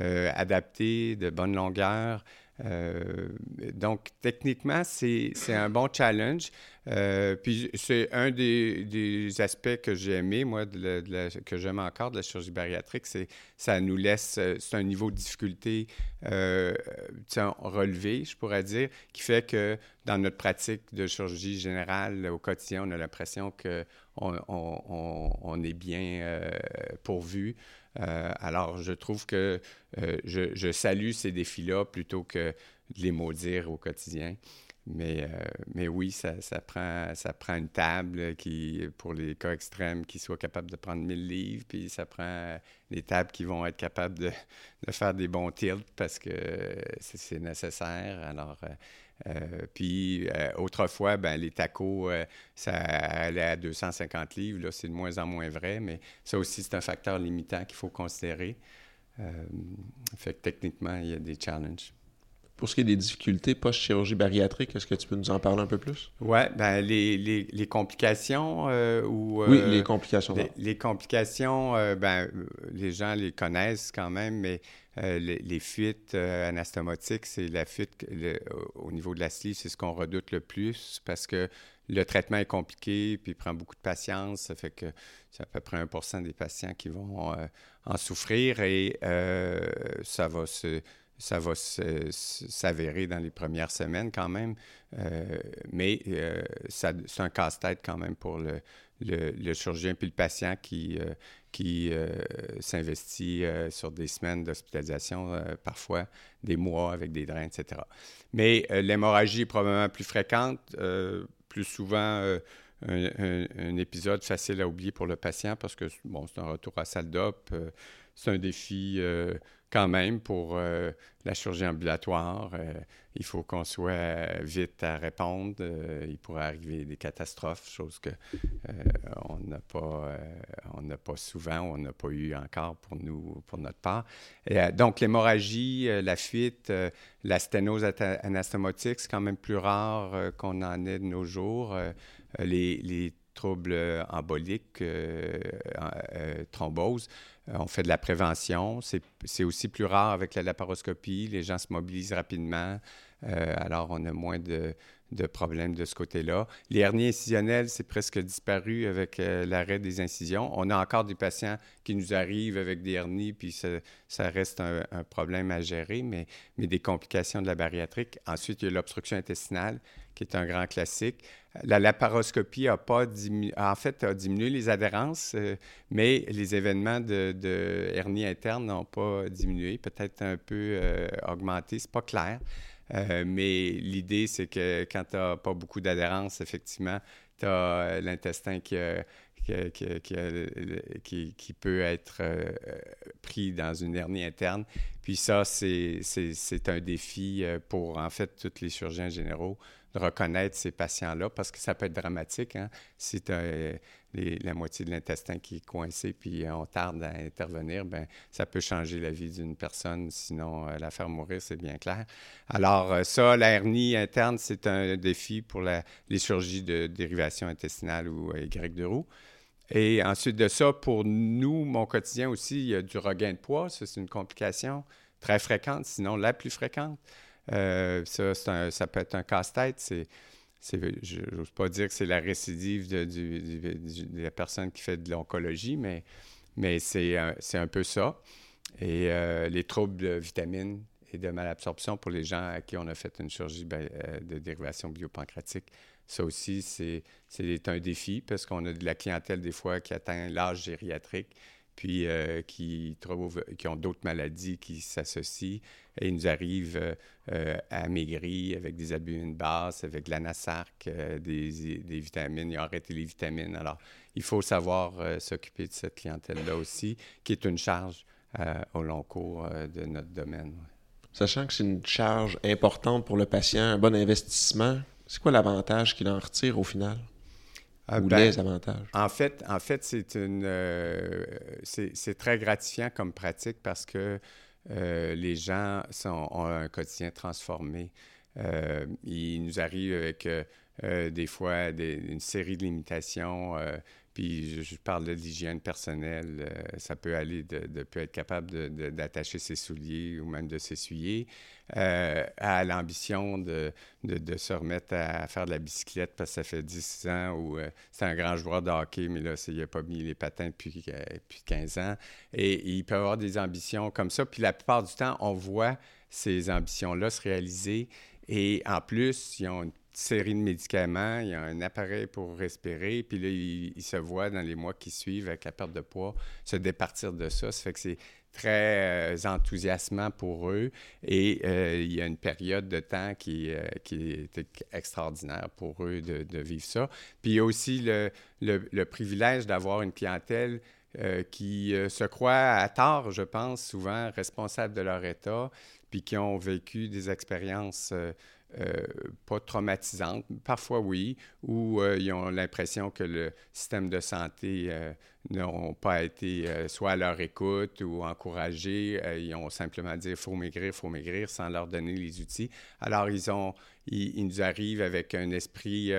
adaptés, de bonne longueur. Euh, donc, techniquement, c'est un bon challenge. Euh, puis, c'est un des, aspects que j'ai aimé, moi, que j'aime encore de la chirurgie bariatrique, c'est ça nous laisse, euh, c'est un niveau de difficulté relevé, je pourrais dire, qui fait que dans notre pratique de chirurgie générale au quotidien, on a l'impression qu'on on, est bien pourvu. Euh, alors, je trouve que euh, je, salue ces défis-là plutôt que de les maudire au quotidien. Mais, euh, mais oui, ça, prend, ça prend une table qui, pour les cas extrêmes, qui soit capable de prendre 1000 livres, puis ça prend des tables qui vont être capables de, faire des bons tilts parce que c'est nécessaire. Alors, euh, puis euh, autrefois, ben, les tacos, euh, ça allait à 250 livres. Là, c'est de moins en moins vrai, mais ça aussi, c'est un facteur limitant qu'il faut considérer. fait que techniquement, il y a des challenges. Pour ce qui est des difficultés post-chirurgie bariatrique, est-ce que tu peux nous en parler un peu plus? Oui, ben, les, les, les, complications ou... oui, les complications. Les, complications, ben, les gens les connaissent quand même, mais euh, les, fuites euh, anastomatiques, c'est la fuite au niveau de la sleeve, c'est ce qu'on redoute le plus parce que le traitement est compliqué puis prend beaucoup de patience. Ça fait que c'est à peu près 1% des patients qui vont euh, en souffrir et ça va se ça va s'avérer dans les premières semaines quand même, mais c'est un casse-tête quand même pour le, chirurgien puis le patient qui, qui s'investit sur des semaines d'hospitalisation, parfois des mois avec des drains, etc. Mais l'hémorragie est probablement plus fréquente, plus souvent un, épisode facile à oublier pour le patient parce que bon, c'est un retour à salle d'op. Euh, c'est un défi euh, quand même pour euh, la chirurgie ambulatoire. il faut qu'on soit vite à répondre. il pourrait arriver des catastrophes, chose que on n'a pas, on n'a pas souvent, on n'a pas eu encore pour nous, pour notre part. donc l'hémorragie, la fuite, la sténose anastomotique, c'est quand même plus rare qu'on en ait de nos jours. Euh, les, troubles emboliques, euh, euh, thrombose. On fait de la prévention. C'est aussi plus rare avec la laparoscopie. Les gens se mobilisent rapidement. alors, on a moins de, problèmes de ce côté-là. Les hernies incisionnelles, c'est presque disparu avec l'arrêt des incisions. On a encore des patients qui nous arrivent avec des hernies, puis ça, reste un, problème à gérer, mais, mais des complications de la bariatrique. Ensuite, il y a l'obstruction intestinale qui est un grand classique. La laparoscopie a pas diminué, en fait, a diminué les adhérences, euh, mais les événements de, hernie interne n'ont pas diminué, peut-être un peu euh, augmenté, c'est pas clair. Euh, mais l'idée, c'est que quand tu n'as pas beaucoup d'adhérence, effectivement, tu as l'intestin qui, qui, qui, peut être pris dans une hernie interne. Puis ça, c'est un défi pour, en fait, tous les chirurgiens généraux de reconnaître ces patients-là parce que ça peut être dramatique. Hein? Si tu euh, la moitié de l'intestin qui est coincé puis on tarde à intervenir, ben ça peut changer la vie d'une personne, sinon euh, la faire mourir, c'est bien clair. Alors euh, ça, la hernie interne, c'est un défi pour les chirurgies de dérivation intestinale ou Y de roue. Et ensuite de ça, pour nous, mon quotidien aussi, il y a du regain de poids. Ça, c'est une complication très fréquente, sinon la plus fréquente. Euh, ça, ça peut être un casse-tête. Je n'ose pas dire que c'est la récidive de, la personne qui fait de l'oncologie, mais, c'est, un, un peu ça. Et euh, les troubles de vitamines et de malabsorption pour les gens à qui on a fait une chirurgie ben, euh, de dérivation biopancratique, ça aussi, c'est, un défi parce qu'on a de la clientèle des fois qui atteint l'âge gériatrique puis euh, qui, qui ont d'autres maladies qui s'associent. Et ils nous arrivent euh, euh, à maigrir avec des albumines basses, avec de l'anasarc, des, des, vitamines. Ils ont arrêté les vitamines. Alors, il faut savoir s'occuper de cette clientèle-là aussi, qui est une charge au long cours de notre domaine. Sachant que c'est une charge importante pour le patient, un bon investissement, c'est quoi l'avantage qu'il en retire au final? Ah, ou ben, les avantages? En fait, en fait c'est une euh, c'est très gratifiant comme pratique parce que euh, les gens sont, ont un quotidien transformé. Euh, il nous arrive avec des fois une série de limitations puis je, parle de l'hygiène personnelle. Euh, ça peut aller de, de, peut être capable d'attacher ses souliers ou même de s'essuyer, euh, à l'ambition de, se remettre à, faire de la bicyclette parce que ça fait 10 ans ou euh, c'est un grand joueur de hockey, mais là, il n'a pas mis les patins depuis, depuis 15 ans. Et, il peut avoir des ambitions comme ça. Puis la plupart du temps, on voit ces ambitions-là se réaliser. Et en plus, ils ont une série de médicaments, il y a un appareil pour respirer, puis là, il, se voit dans les mois qui suivent avec la perte de poids se départir de ça. Ça fait que c'est très euh, enthousiasmant pour eux et euh, il y a une période de temps qui, euh, est extraordinaire pour eux de, vivre ça. Puis il y a aussi le, privilège d'avoir une clientèle qui se croit à tort, je pense, souvent responsable de leur état, puis qui ont vécu des expériences euh, pas traumatisantes, parfois oui, où euh, ils ont l'impression que le système de santé euh, n'ont pas été soit à leur écoute ou encouragés. ils ont simplement dit faut maigrir, faut maigrir sans leur donner les outils. Alors, ils, ont, ils, nous arrivent avec un esprit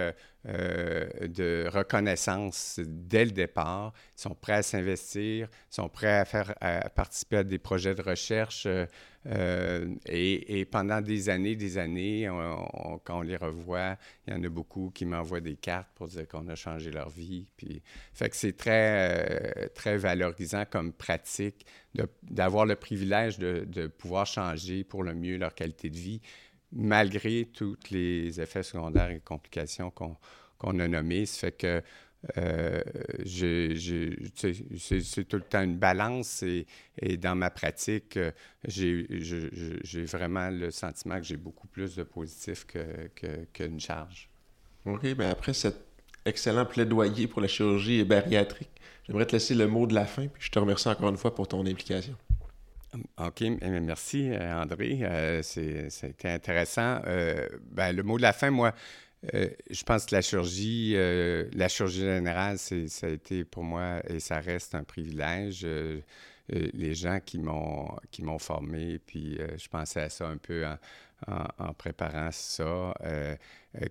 de reconnaissance dès le départ. Ils sont prêts à s'investir, sont prêts à, faire, à participer à des projets de recherche. et, pendant des années, des années, quand on les revoit, il y en a beaucoup qui m'envoient des cartes pour dire qu'on a changé leur vie. Puis, fait que c'est très, très valorisant comme pratique d'avoir le privilège de, pouvoir changer pour le mieux leur qualité de vie, malgré tous les effets secondaires et complications qu'on a nommés. Ça fait que euh, c'est tout le temps une balance et, dans ma pratique, euh, j'ai vraiment le sentiment que j'ai beaucoup plus de positif qu'une que, charge. OK, bien après cet excellent plaidoyer pour la chirurgie bariatrique, j'aimerais te laisser le mot de la fin, puis je te remercie encore une fois pour ton implication. OK, merci euh, André. Euh, C'était intéressant. Euh, ben, le mot de la fin, moi, euh, je pense que la chirurgie, euh, la chirurgie générale, ça a été pour moi et ça reste un privilège. Euh, les gens qui m'ont qui m'ont formé, puis je pensais à ça un peu en, préparant ça.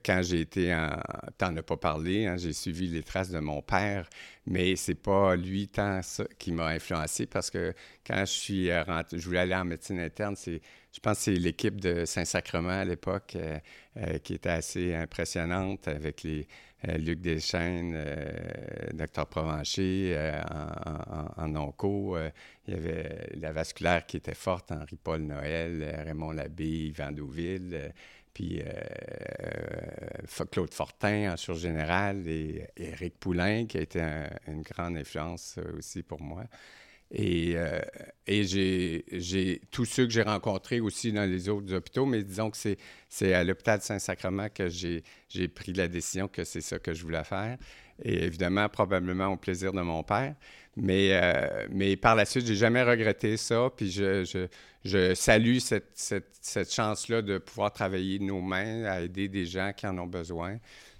quand j'ai été en... T'en as pas parlé, hein, j'ai suivi les traces de mon père, mais c'est pas lui tant ça qui m'a influencé parce que quand je suis rentré, je voulais aller en médecine interne, c'est je pense que c'est l'équipe de Saint-Sacrement à l'époque euh, euh, qui était assez impressionnante avec les euh, Luc Deschaines, Docteur Provencher en, en, onco. Il y avait la vasculaire qui était forte, Henri-Paul Noël, Raymond Labbé, Yvan Douville puis Claude Fortin en sur général et Éric Poulain qui a été une grande influence aussi pour moi. Et, euh, et j'ai tous ceux que j'ai rencontrés aussi dans les autres hôpitaux, mais disons que c'est à l'hôpital Saint-Sacrement que j'ai pris la décision que c'est ça que je voulais faire. Et évidemment, probablement au plaisir de mon père. Mais, euh, mais par la suite, j'ai jamais regretté ça. Puis je, je, je salue cette, cette, cette chance-là de pouvoir travailler de nos mains à aider des gens qui en ont besoin.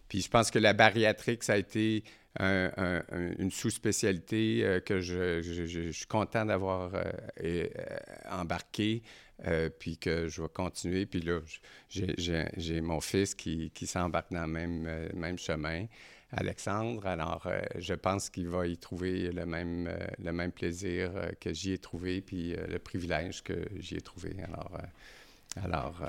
Puis je pense que la bariatrique, ça a été une sous-spécialité euh, que je, suis content d'avoir euh, euh, embarqué, puis que je vais continuer. Puis là, j'ai mon fils qui, qui s'embarque dans le même, même chemin. Alexandre. Alors, je pense qu'il va y trouver le même, le même plaisir que j'y ai trouvé, puis le privilège que j'y ai trouvé. Alors, alors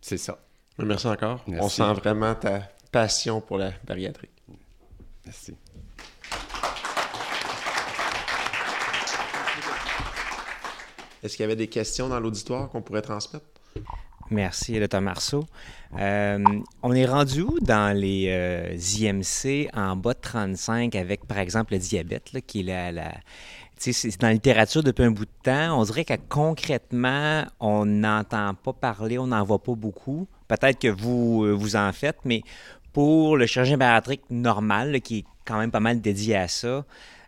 c'est ça. Merci encore. On sent vraiment ta passion pour la bariatrique. Merci. Est-ce qu'il y avait des questions dans l'auditoire qu'on pourrait transmettre? Merci, Dr. Marceau. Euh, on est rendu où dans les euh, IMC en bas de 35 avec, par exemple, le diabète, qui est la, c'est dans la littérature depuis un bout de temps. On dirait que concrètement, on n'entend pas parler, on n'en voit pas beaucoup. Peut-être que vous, euh, vous en faites, mais pour le chirurgien bariatrique normal, qui est quand même pas mal dédié à ça,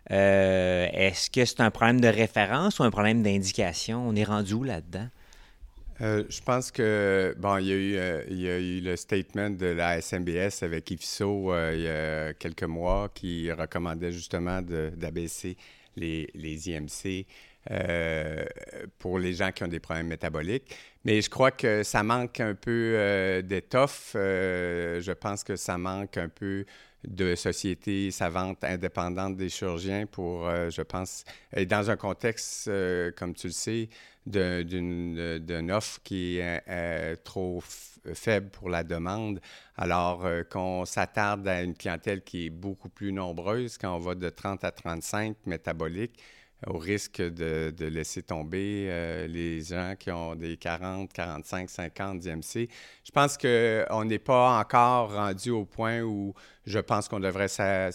est-ce que c'est un problème de référence ou un problème d'indication? On est rendu où là-dedans? Euh, je pense que, bon, il y, a eu, euh, le statement de la SMBS avec IFSO il y a quelques mois qui recommandait justement d'abaisser les, IMC pour les gens qui ont des problèmes métaboliques. Mais je crois que ça manque un peu euh, d'étoffe. Euh, je pense que ça manque un peu de sociétés savantes indépendantes des chirurgiens pour, euh, je pense, et dans un contexte, comme tu le sais, d'une offre qui est trop faible pour la demande, alors qu'on s'attarde à une clientèle qui est beaucoup plus nombreuse quand on va de 30 à 35 métaboliques au risque de, laisser tomber euh, les gens qui ont des 40, 45, 50 DMC. Je pense qu'on n'est pas encore rendu au point où je pense qu'on devrait euh,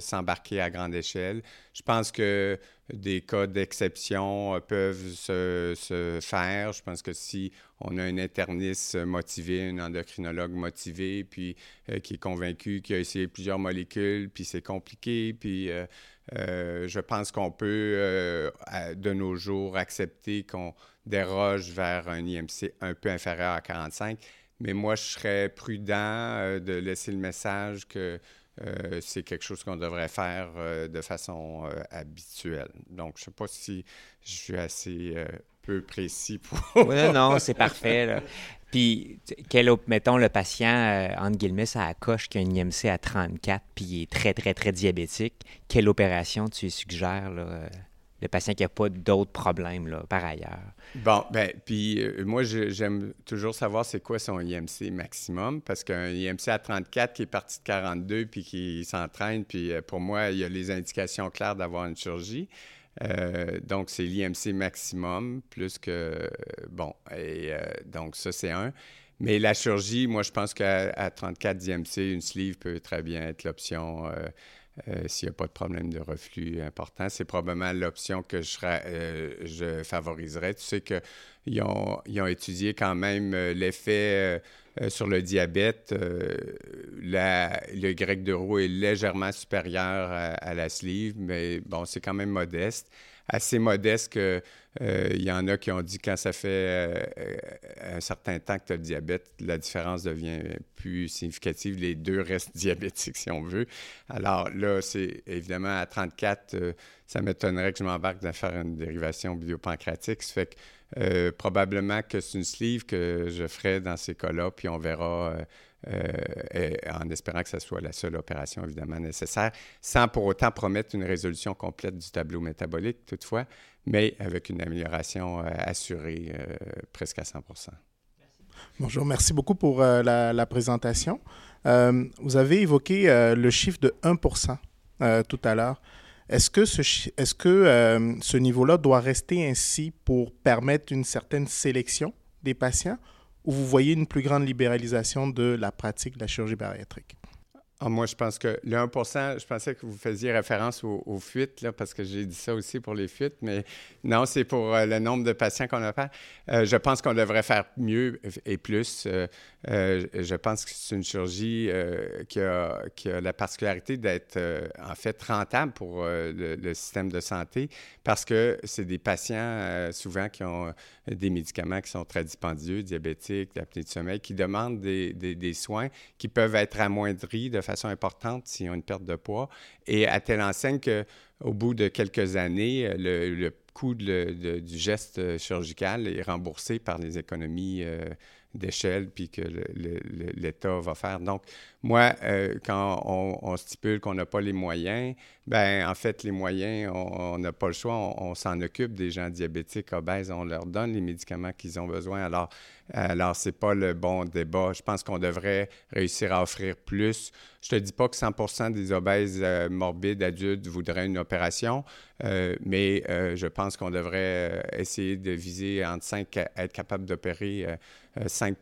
s'embarquer à grande échelle. Je pense que des cas d'exception euh, peuvent se, faire. Je pense que si on a un interniste motivé, un endocrinologue motivé, puis qui est convaincu qu'il a essayé plusieurs molécules, puis c'est compliqué, puis euh, je pense qu'on peut, euh, de nos jours, accepter qu'on déroge vers un IMC un peu inférieur à 45. Mais moi, je serais prudent euh, de laisser le message que c'est quelque chose qu'on devrait faire de façon habituelle. Donc, je ne sais pas si je suis assez peu précis pour... oui, non, c'est parfait. Puis, quel, mettons, le patient, euh, entre guillemets, ça a coche qui a une IMC à 34 puis il est très, très, très diabétique. Quelle opération tu suggères? Là? Le patient qui n'a pas d'autres problèmes là, par ailleurs. Bon, ben, puis euh, moi, j'aime toujours savoir c'est quoi son IMC maximum, parce qu'un IMC à 34 qui est parti de 42 puis qui s'entraîne, puis euh, pour moi, il y a les indications claires d'avoir une chirurgie. Euh, donc, c'est l'IMC maximum, plus que. Bon, et donc, ça, c'est un. Mais la chirurgie, moi, je pense qu'à 34 IMC, une sleeve peut très bien être l'option. Euh, s'il n'y a pas de problème de reflux important. C'est probablement l'option que je, euh, favoriserais. Tu sais qu'ils ont, ils ont étudié quand même euh, l'effet sur le diabète. le grec de roue est légèrement supérieur à, à la sleeve, mais bon, c'est quand même modeste assez modeste qu'il euh, y en a qui ont dit quand ça fait euh, un certain temps que tu as le diabète, la différence devient plus significative. Les deux restent diabétiques, si on veut. Alors là, c'est évidemment à 34, euh, ça m'étonnerait que je m'embarque de faire une dérivation biopancréatique. Ça fait que probablement que c'est une sleeve que je ferai dans ces cas-là, puis on verra en espérant que ce soit la seule opération évidemment nécessaire, sans pour autant promettre une résolution complète du tableau métabolique toutefois, mais avec une amélioration euh, assurée euh, presque à 100% Bonjour, merci beaucoup pour la, présentation. vous avez évoqué le chiffre de 1% tout à l'heure. Est-ce que, ce niveau-là doit rester ainsi pour permettre une certaine sélection des patients ou vous voyez une plus grande libéralisation de la pratique de la chirurgie bariatrique? Ah, moi, je pense que le 1 je pensais que vous faisiez référence aux, fuites, là, parce que j'ai dit ça aussi pour les fuites, mais non, c'est pour euh, le nombre de patients qu'on a fait. Euh, je pense qu'on devrait faire mieux et plus. Euh, je pense que c'est une chirurgie qui a, la particularité d'être en fait rentable pour le, système de santé parce que c'est des patients souvent qui ont des médicaments qui sont très dispendieux, diabétiques, d'apnée de sommeil, qui demandent des, des soins qui peuvent être amoindris de façon façon importante s'ils ont une perte de poids. Et à telle enseigne qu'au bout de quelques années, le, coût du geste chirurgical est remboursé par les économies euh, d'échelle puis que l'État va faire. Donc, moi, euh, quand on, stipule qu'on n'a pas les moyens, ben en fait, les moyens, on n'a pas le choix. On, s'en occupe des gens diabétiques, obèses. On leur donne les médicaments qu'ils ont besoin. Alors, alors c'est pas le bon débat. Je pense qu'on devrait réussir à offrir plus. Je te dis pas que 100% des obèses euh, morbides adultes voudraient une opération, euh, mais je pense qu'on devrait essayer de viser entre 5 à être capable d'opérer 5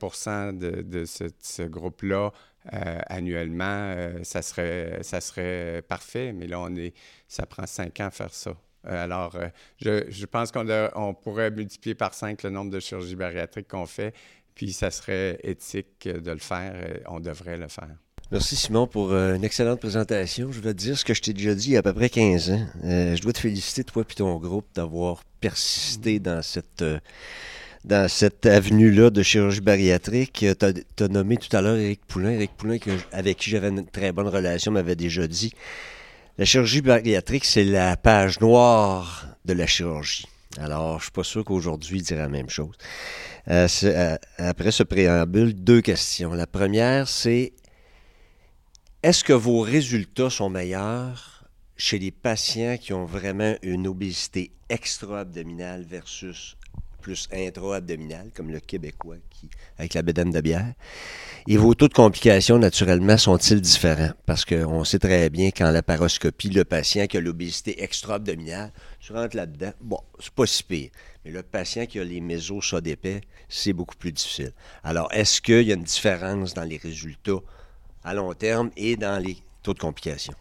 de, de ce, groupe-là euh, annuellement, euh, ça, serait, ça serait parfait, mais là, on est, ça prend cinq ans à faire ça. Euh, alors, je, je, pense qu'on on pourrait multiplier par cinq le nombre de chirurgies bariatriques qu'on fait, puis ça serait éthique de le faire. on devrait le faire. Merci Simon pour une excellente présentation. Je voudrais te dire ce que je t'ai déjà dit il y a à peu près 15 ans. je dois te féliciter, toi et ton groupe, d'avoir persisté dans cette dans cette avenue-là de chirurgie bariatrique. Tu as, nommé tout à l'heure Éric Poulain. Éric Poulain, avec qui j'avais une très bonne relation, m'avait déjà dit la chirurgie bariatrique, c'est la page noire de la chirurgie. Alors, je suis pas sûr qu'aujourd'hui, il dirait la même chose. Euh, euh, après ce préambule, deux questions. La première, c'est est-ce que vos résultats sont meilleurs chez les patients qui ont vraiment une obésité extra-abdominale versus plus intra-abdominal, comme le Québécois qui, avec la bédaine de bière. Et vos taux de complications, naturellement, sont-ils différents? Parce qu'on sait très bien qu'en laparoscopie, le patient qui a l'obésité extra-abdominale, tu rentres là-dedans, bon, c'est pas si pire. Mais le patient qui a les d'épais, c'est beaucoup plus difficile. Alors, est-ce qu'il y a une différence dans les résultats à long terme et dans les taux de complications?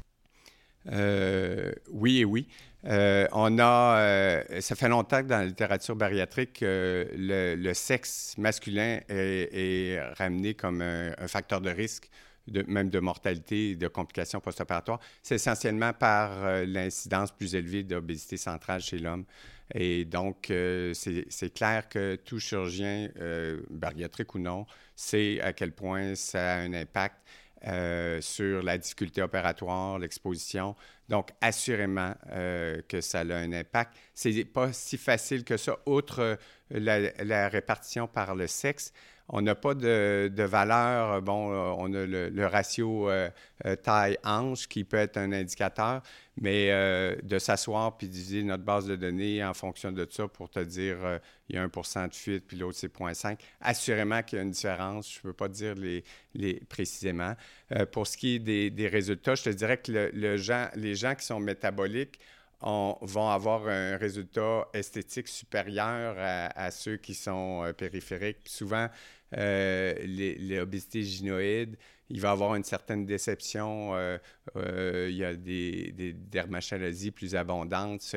Euh, oui et oui. Euh, on a, euh, ça fait longtemps que dans la littérature bariatrique, le, sexe masculin est, ramené comme un, facteur de risque, même de mortalité et de complications post-opératoires. C'est essentiellement par l'incidence plus élevée d'obésité centrale chez l'homme. Et donc, c'est clair que tout chirurgien, bariatrique ou non, sait à quel point ça a un impact. Euh, sur la difficulté opératoire, l'exposition. Donc, assurément euh, que ça a un impact. C'est pas si facile que ça, outre euh, la, répartition par le sexe. On n'a pas de, valeur. Bon, on a le, ratio taille-hanche qui peut être un indicateur, mais de s'asseoir puis d'utiliser notre base de données en fonction de ça pour te dire il y a 1% de fuite puis l'autre c'est 0,5. Assurément qu'il y a une différence. Je ne peux pas dire les, précisément. pour ce qui est des, résultats, je te dirais que les gens qui sont métaboliques vont avoir un résultat esthétique supérieur à, ceux qui sont euh, périphériques. souvent, euh, l'obésité gynoïde, il va avoir une certaine déception. Euh, euh, il y a des, des plus abondantes.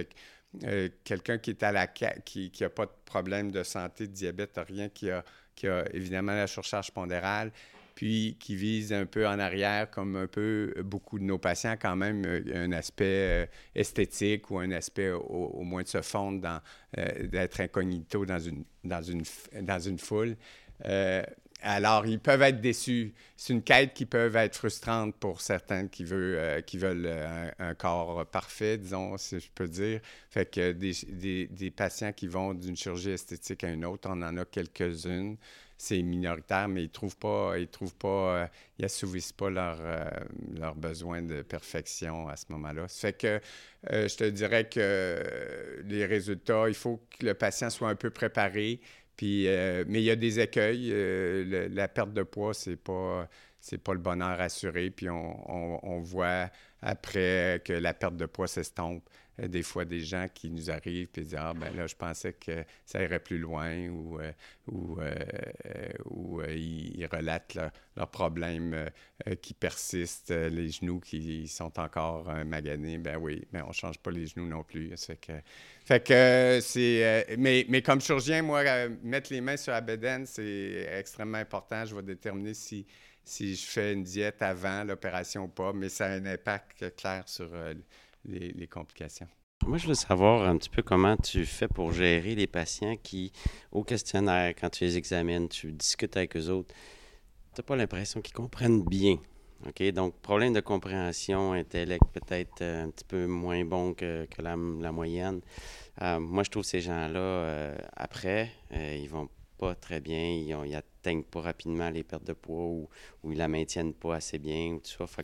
quelqu'un qui est à la qui n'a pas de problème de santé, de diabète, rien, qui a, a évidemment la surcharge pondérale, puis qui vise un peu en arrière, comme un peu beaucoup de nos patients, quand même, euh, un aspect euh, esthétique ou un aspect au, moins de se fondre dans, euh, d'être incognito dans une, dans une, dans une foule. Alors, ils peuvent être déçus. C'est une quête qui peut être frustrante pour certains qui, veut, qui veulent un, corps parfait, disons, si je peux dire. Fait que des, patients qui vont d'une chirurgie esthétique à une autre, on en a quelques-unes c'est minoritaire, mais ils trouvent pas, ils trouvent pas, euh, ils assouvissent pas leurs leur euh, besoins de perfection à ce moment-là. Fait que euh, je te dirais que les résultats, il faut que le patient soit un peu préparé. Puis, mais il y a des écueils. la perte de poids, c'est pas c'est pas le bonheur assuré. Puis on, voit après que la perte de poids s'estompe, euh, des fois des gens qui nous arrivent et disent Ah, ben là, je pensais que ça irait plus loin ou, euh, ou, euh, ou ils, relatent leurs problèmes qui persistent, les genoux qui sont encore maganés. Ben oui, mais on ne change pas les genoux non plus. Fait que, c'est. mais, mais comme chirurgien, moi, mettre les mains sur la c'est extrêmement important. Je vais déterminer si si je fais une diète avant l'opération ou pas, mais ça a un impact clair sur euh, les, complications. Moi, je veux savoir un petit peu comment tu fais pour gérer les patients qui, au questionnaire, quand tu les examines, tu discutes avec eux autres, tu n'as pas l'impression qu'ils comprennent bien. OK? Donc, problème de compréhension, intellect peut-être euh, un petit peu moins bon que, la, moyenne. Euh, moi, je trouve ces gens-là, après, ils vont pas très bien, ils, n'atteignent pas rapidement les pertes de poids ou, ou ils la maintiennent pas assez bien ou tout ça.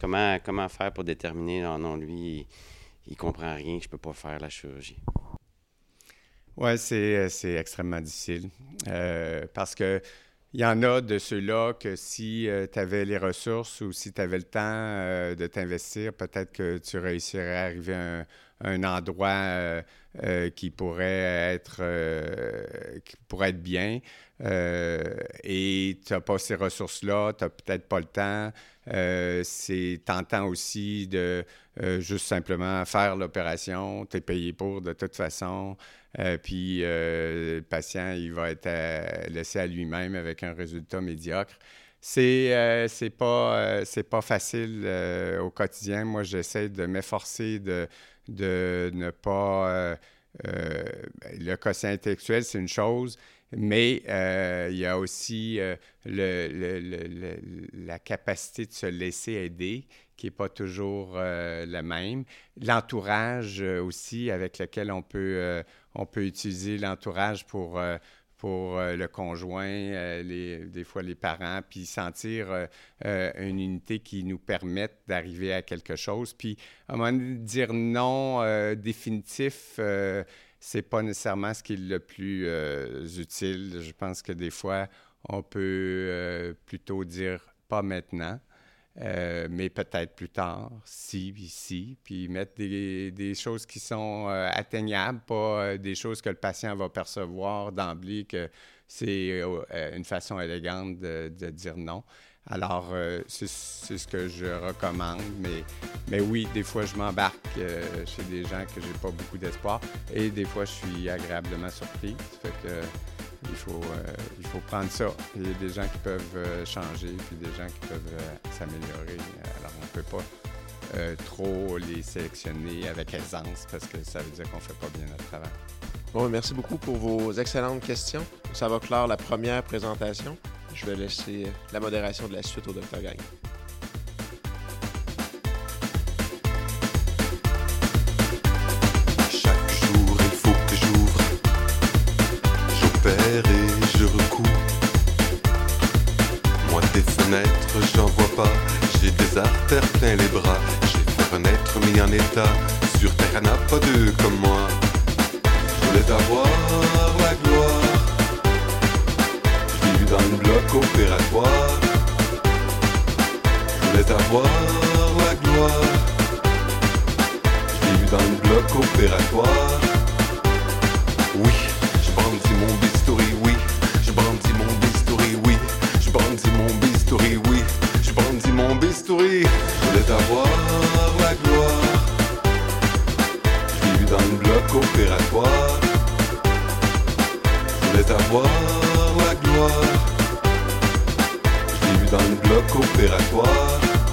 Comment, faire pour déterminer, non, non lui, il, ne comprend rien, je peux pas faire la chirurgie? Oui, c'est, extrêmement difficile. Euh, parce que il y en a de ceux-là que si euh, tu avais les ressources ou si tu avais le temps euh, de t'investir, peut-être que tu réussirais à arriver à un, endroit qui pourrait être qui pourrait être bien. Euh, et tu n'as pas ces ressources-là, tu n'as peut-être pas le temps. Euh, c'est tentant aussi de euh, juste simplement faire l'opération. Tu es payé pour de toute façon. puis le patient, il va être laissé à lui-même avec un résultat médiocre. C'est c'est pas pas facile au quotidien. Moi, j'essaie de m'efforcer de, de ne pas le quotient intellectuel, c'est une chose, mais euh, il y a aussi euh, la capacité de se laisser aider qui n'est pas toujours euh, la même. L'entourage aussi avec lequel on peut, on peut utiliser l'entourage pour, pour le conjoint, des fois les parents, puis sentir une unité qui nous permette d'arriver à quelque chose. Puis à un moment donné, dire non définitif c'est pas nécessairement ce qui est le plus euh, utile. Je pense que des fois, on peut euh, plutôt dire pas maintenant, euh, mais peut-être plus tard, si, puis si, puis mettre des, choses qui sont atteignables, pas des choses que le patient va percevoir d'emblée que c'est une façon élégante de, de dire non. Alors, euh, c'est ce que je recommande. Mais, mais oui, des fois, je m'embarque euh, chez des gens que j'ai pas beaucoup d'espoir. Et des fois, je suis agréablement surpris. Ça fait que il faut, euh, il faut prendre ça. Il y a des gens qui peuvent changer, puis des gens qui peuvent s'améliorer. Alors, on ne peut pas trop les sélectionner avec aisance parce que ça veut dire qu'on fait pas bien notre travail. Bon, merci beaucoup pour vos excellentes questions. Ça va clore la première présentation. Je vais laisser la modération de la suite au Dr Gang. Chaque jour, il faut que j'ouvre. J'opère et je recours. fenêtre, j'en vois pas. J'ai des artères plein les bras. J'ai fait renaître, mis en état. Sur terre, n'a pas deux comme moi. Je voulais avoir bloc opératoire. Je voulais avoir la gloire. J'ai vu dans le bloc opératoire. Oui, je brandis mon bistouri, oui. Je brandis mon bistouri, oui. Je brandis mon bistouri, oui. Je brandis mon bistouri. Je voulais avoir la gloire. Je vu dans le bloc opératoire. Je voulais avoir la gloire. Dans le bloc opératoire.